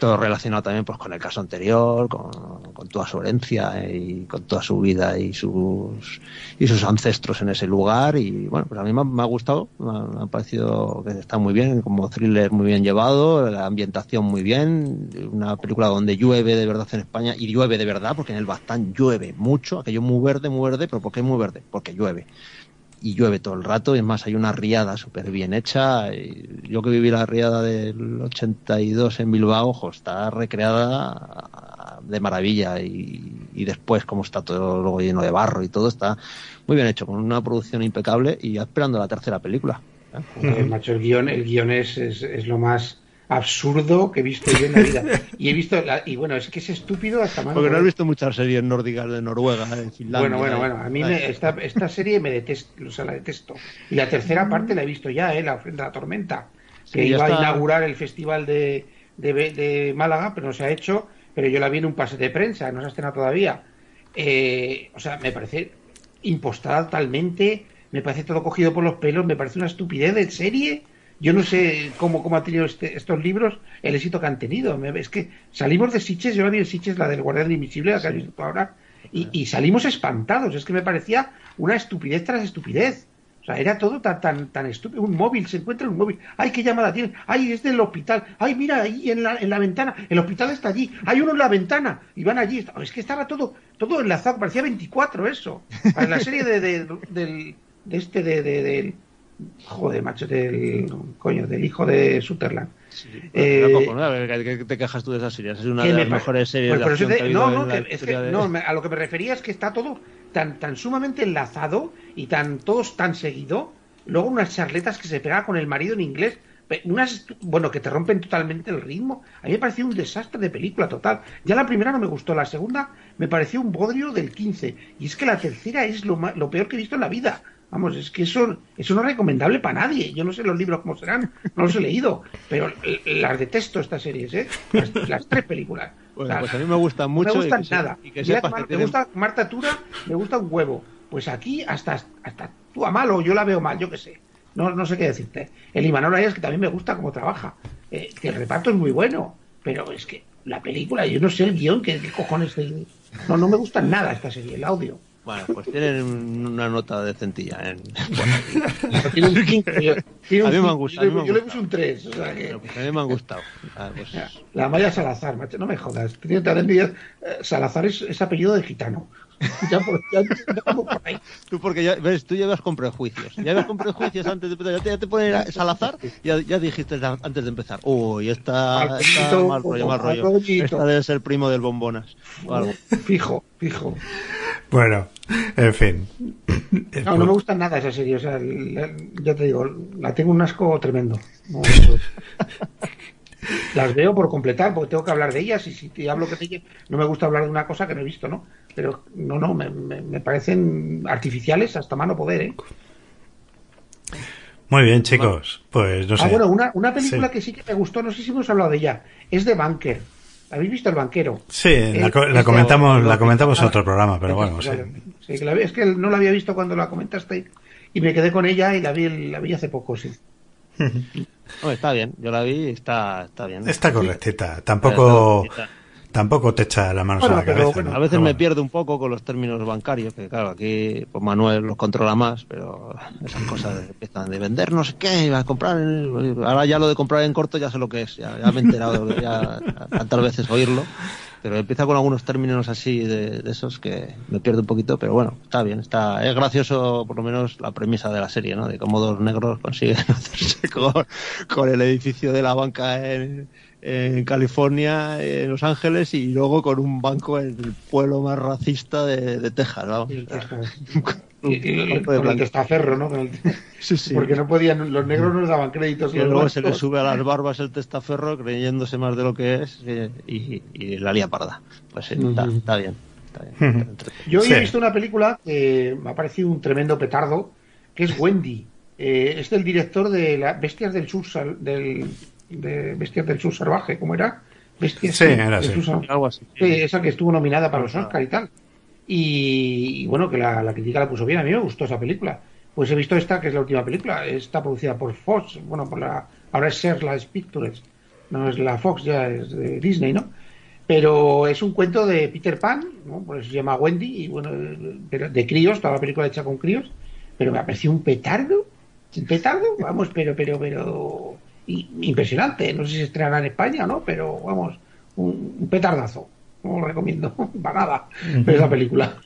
Todo relacionado también pues con el caso anterior, con, toda su herencia y con toda su vida y sus y sus ancestros en ese lugar y bueno, pues a mí me, ha gustado, me ha, parecido que está muy bien, como thriller muy bien llevado, la ambientación muy bien, una película donde llueve de verdad en España y llueve de verdad porque en el Bastán llueve mucho, aquello muy verde, muy verde, pero ¿por qué muy verde? Porque llueve y llueve todo el rato. Y es más, hay una riada súper bien hecha. Yo que viví la riada del 82 en Bilbao, ojo, está recreada de maravilla. Y, después, como está todo luego lleno de barro y todo, está muy bien hecho, con una producción impecable y esperando la tercera película. ¿eh? macho, el guion, el guion es, es lo más absurdo que he visto yo en la vida. Y he visto, y bueno, es que es estúpido hasta más. Porque no has visto muchas series nórdicas de Noruega, de Finlandia. Bueno, bueno, bueno, a mí esta, esta serie me detesto, o sea, la detesto. Y la tercera parte la he visto ya, ¿eh? La ofrenda de la tormenta, que iba a inaugurar el festival de, de, de, Málaga, pero no se ha hecho, pero yo la vi en un pase de prensa, no se ha estrenado todavía. Eh, o sea, me parece impostada totalmente, me parece todo cogido por los pelos, me parece una estupidez de serie yo no sé cómo, cómo ha tenido este, estos libros el éxito que han tenido. Es que salimos de Siches, yo la vi en Siches, la del Guardián Invisible, la que has visto ahora, y, salimos espantados. Es que me parecía una estupidez tras estupidez. O sea, era todo tan, tan, tan estúpido. Un móvil, se encuentra un móvil. Ay, qué llamada tiene. Ay, es del hospital. Ay, mira, ahí en la, en la ventana. El hospital está allí. Hay uno en la ventana. Y van allí. Es que estaba todo, todo enlazado. Parecía 24 eso. En la serie de, de, de, de este, de, de, Joder, macho, del coño, del hijo de Sutherland. eh, te quejas tú de esas series? Es una de las mejores series pues de No, no, no, a lo que me refería es que está todo tan, tan sumamente enlazado y tan todos tan seguido. Luego unas charletas que se pega con el marido en inglés, unas, bueno, que te rompen totalmente el ritmo. A mí me pareció un desastre de película total. Ya la primera no me gustó, la segunda me pareció un bodrio del 15. Y es que la tercera es lo, lo peor que he visto en la vida. Vamos, es que eso, eso no es recomendable para nadie. Yo no sé los libros cómo serán, no los he leído, pero las detesto estas series, ¿eh? Las, tres películas. Bueno, pues a mí me gustan mucho. No me gustan nada. Me gusta Marta Tura, me gusta un huevo. Pues aquí hasta, hasta tú a malo, yo la veo mal, yo qué sé. No, no sé qué decirte. El Imanol es que también me gusta cómo trabaja. Eh, que el reparto es muy bueno, pero es que la película, yo no sé el guion, qué, cojones. No, no me gusta nada esta serie, el audio. Bueno, pues tienen una nota de centilla. En... tiene un 5. a mí me han gustado. Yo, yo le puse un 3. O sea que... pues a mí me han gustado. Ah, pues... La Maya Salazar, macho, no me jodas. Eh, Salazar es, es apellido de gitano. Ya, por, ya, por ahí. Tú porque ya ves, tú llevas con prejuicios. Ya vas con prejuicios antes de empezar. Ya te, ya te ponen Salazar ya, ya dijiste antes de empezar. Uy, está, está mal rollo, mal rollo. Esta debe ser primo del bombonas. Vale. Fijo, fijo. Bueno, en fin. No, no me gusta nada esa serie. O sea, ya te digo, la tengo un asco tremendo. las veo por completar, porque tengo que hablar de ellas y si te hablo que te, no me gusta hablar de una cosa que no he visto, ¿no? Pero no, no, me, me, parecen artificiales hasta mano poder, ¿eh? Muy bien, chicos. Pues no ah, sé. Ah, bueno, una, una película que sí que me gustó, no sé si hemos hablado de ella, es de Bunker. ¿Habéis visto el banquero? Sí, la, comentamos, la comentamos en otro programa, pero bueno, sí. es que no la había visto cuando la comentaste y me quedé con ella y la vi, la vi hace poco, sí. está bien, yo la vi y está, está bien. Está correctita, tampoco tampoco te echa la mano a la cabeza. a veces me pierdo un poco con los términos bancarios, que claro, aquí pues Manuel los controla más, pero esas cosas empiezan de vender no sé qué, a comprar, ahora ya lo de comprar en corto ya sé lo que es, ya, me he enterado de ya tantas veces oírlo, pero empieza con algunos términos así de, esos que me pierdo un poquito, pero bueno, está bien, está es gracioso por lo menos la premisa de la serie, ¿no? De cómo dos negros consiguen hacerse con, con el edificio de la banca en en California, en Los Ángeles y luego con un banco en el pueblo más racista de, Texas. ¿no? Y, con el testaferro, ¿no? Sí, sí. Porque no podían, los negros no les daban créditos. Y luego se le sube a las barbas el testaferro creyéndose más de lo que es eh, y, la lía parda. Pues sí, está, está, bien. Está bien. Yo he visto una película que me ha parecido un tremendo petardo, que es Wendy. Eh, es del director de las Bestias del Sur, del, de Bestias del Sur Salvaje, ¿cómo era? Bestias sí, era así. Algo así. esa que estuvo nominada para los Oscar y tal. Y, bueno, que la, la, crítica la puso bien, a mí me gustó esa película. Pues he visto esta, que es la última película, está producida por Fox, bueno, por la, ahora es Searchlight Pictures, no es la Fox, ya es de Disney, ¿no? Pero es un cuento de Peter Pan, ¿no? Pues se llama Wendy, y bueno, de, de críos, toda la película hecha con críos, pero me ha parecido un petardo, un petardo, vamos, pero, pero, pero, impresionante. No sé si se estrenará en España no, pero vamos, un, petardazo. No lo recomiendo para nada ver esa película.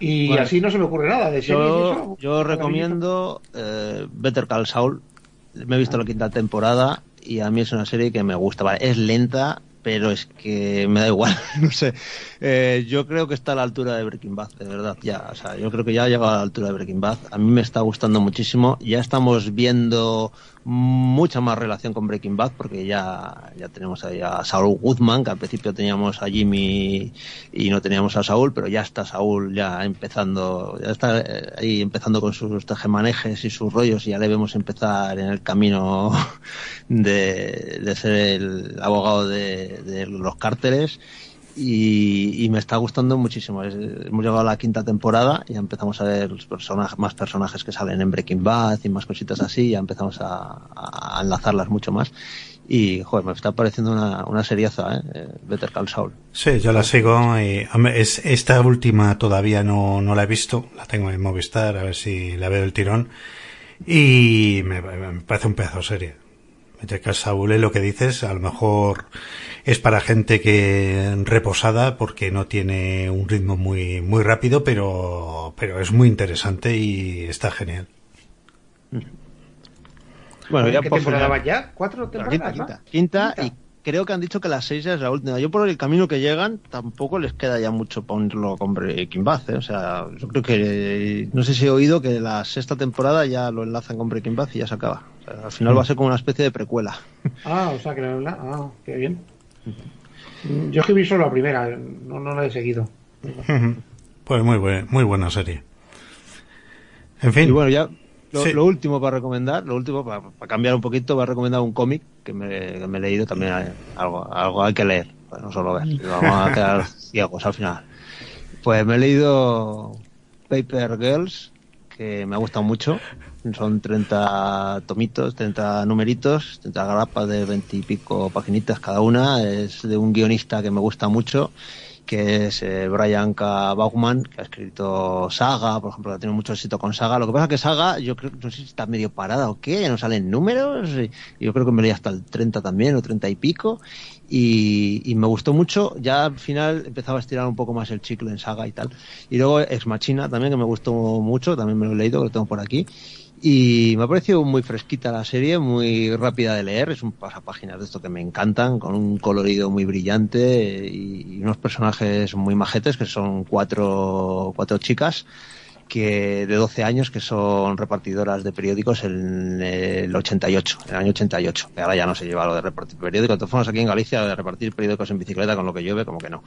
Y así no se me ocurre nada. De yo, yo recomiendo eh, Better Call Saul. Me he visto la quinta temporada y a mí es una serie que me gusta. es lenta, pero es que me da igual, no sé. Eh, yo creo que está a la altura de Breaking Bad, de verdad, ya. O sea, yo creo que ya ha llegado a la altura de Breaking Bad. A mí me está gustando muchísimo. Ya estamos viendo mucha más relación con Breaking Bad porque ya, ya tenemos ahí a Saul Goodman, que al principio teníamos a Jimmy y no teníamos a Saúl, pero ya está Saúl ya empezando, ya está eh, ahí empezando con sus tejemanejes y sus rollos y ya debemos empezar en el camino de, de ser el abogado de, de los cárteles y, me está gustando muchísimo. hemos llegado a la quinta temporada y ya empezamos a ver los personajes, más personajes que salen en Breaking Bad y más cositas así, ya empezamos a, enlazarlas mucho más. Y, joder, me está pareciendo una, una seriaza, ¿eh? Better Call Saul. Sí, yo la sigo y es, esta última todavía no, no la he visto, la tengo en Movistar, a ver si la veo el tirón. Y me, parece un pedazo serie. Saul es lo que dices, a lo mejor es para gente que reposada porque no tiene un ritmo muy muy rápido, pero pero es muy interesante y está genial. Bueno, ya ¿Qué temporada va ya? ¿Cuatro temporadas? Quinta, quinta, y creo que han dicho que las seis es la última. Yo por el camino que llegan tampoco les queda ya mucho ponerlo con Breaking Bad. ¿eh? O sea, yo creo que no sé si he oído que la sexta temporada ya lo enlazan con Breaking Bad y ya se acaba. al final va a ser como una especie de precuela. Ah, o sea que la... ah, qué bien. Yo es que vi solo la primera, no, no la he seguido. Pues muy, muy buena serie. En fin. Y bueno, ya lo, último para recomendar, lo último para, cambiar un poquito, va a recomendar un cómic que me, he leído también. algo, algo hay que leer, pues no solo ver. Vamos a quedar ciegos al final. Pues me he leído Paper Girls, que me ha gustado mucho. Son 30 tomitos, 30 numeritos, 30 grapas de 20 y pico paginitas cada una. Es de un guionista que me gusta mucho que es eh, Brian K. Bauman, que ha escrito Saga, por ejemplo, ha tenido mucho éxito con Saga. Lo que pasa es que Saga, yo creo, no sé si está medio parada o qué, ya no salen números. Y yo creo que me leí hasta el 30 también, o 30 y pico. Y, y, me gustó mucho. Ya al final empezaba a estirar un poco más el chicle en Saga y tal. Y luego Ex Machina también, que me gustó mucho, también me lo he leído, que lo tengo por aquí. Y me ha parecido muy fresquita la serie, muy rápida de leer. Es un pasapáginas de esto que me encantan, con un colorido muy brillante y unos personajes muy majetes, que son cuatro, cuatro chicas que de 12 años que son repartidoras de periódicos en el 88, en el año 88. Que ahora ya no se lleva lo de repartir periódicos. De todas aquí en Galicia, de repartir periódicos en bicicleta con lo que llueve, como que no.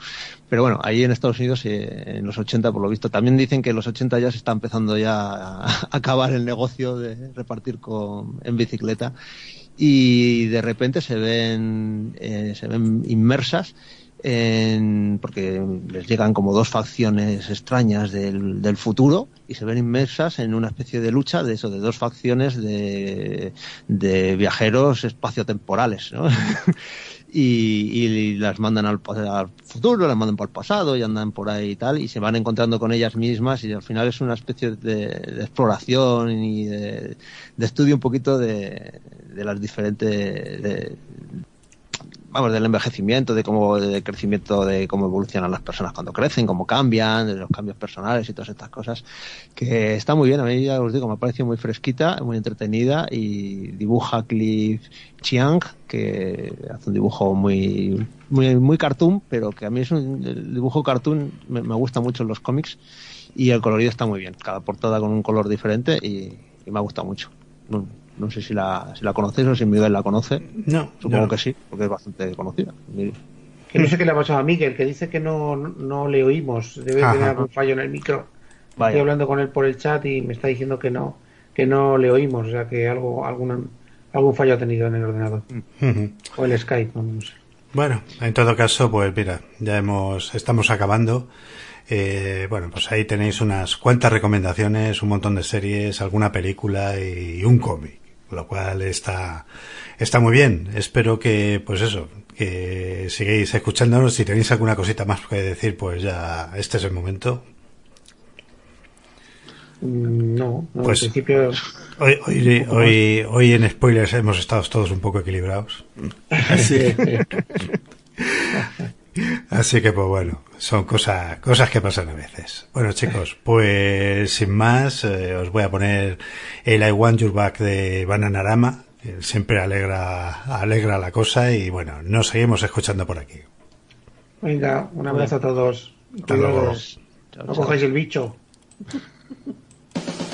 Pero bueno, ahí en Estados Unidos, eh, en los 80, por lo visto, también dicen que en los 80 ya se está empezando ya a acabar el negocio de repartir en bicicleta. Y de repente se ven, eh, se ven inmersas porque les llegan como dos facciones extrañas del, futuro y se ven inmersas en una especie de lucha de eso, de dos facciones de, viajeros espaciotemporales, ¿no? y, las mandan al, futuro, las mandan para el pasado y andan por ahí y tal, y se van encontrando con ellas mismas y al final es una especie de, exploración y de, estudio un poquito de, las diferentes vamos, del envejecimiento, de cómo, del crecimiento, de cómo evolucionan las personas cuando crecen, cómo cambian, de los cambios personales y todas estas cosas, que está muy bien, a mí ya os digo, me ha parecido muy fresquita, muy entretenida y dibuja Cliff Chiang, que hace un dibujo muy, muy, muy cartoon, pero que a mí es un el dibujo cartoon, me, gusta mucho en los cómics y el colorido está muy bien, cada portada con un color diferente y, me ha gustado mucho. No sé si la, si la conocéis o si Miguel la conoce. No. Supongo que sí, porque es bastante conocida. Que no sé qué le ha pasado a Miguel, que dice que no, no le oímos. Debe tener algún fallo en el micro. Estoy hablando con él por el chat y me está diciendo que no, que no le oímos. O sea, que algo, algún, algún fallo ha tenido en el ordenador. O el Skype, no, sé. Bueno, en todo caso, pues mira, ya hemos, estamos acabando. Eh, bueno, pues ahí tenéis unas cuantas recomendaciones, un montón de series, alguna película y un cómic lo cual está, está muy bien. Espero que, pues eso, que sigáis escuchándonos. Si tenéis alguna cosita más que decir, pues ya este es el momento. Mm, no, pues principio... hoy, hoy, hoy, hoy, en spoilers hemos estado todos un poco equilibrados. Sí. Así que pues bueno, son cosas, cosas que pasan a veces. Bueno chicos, pues sin más, eh, os voy a poner el I Want Your Back de Bananarama, que siempre alegra, alegra la cosa y bueno, nos seguimos escuchando por aquí. Venga, un abrazo a todos. Hasta luego. No cojáis el bicho.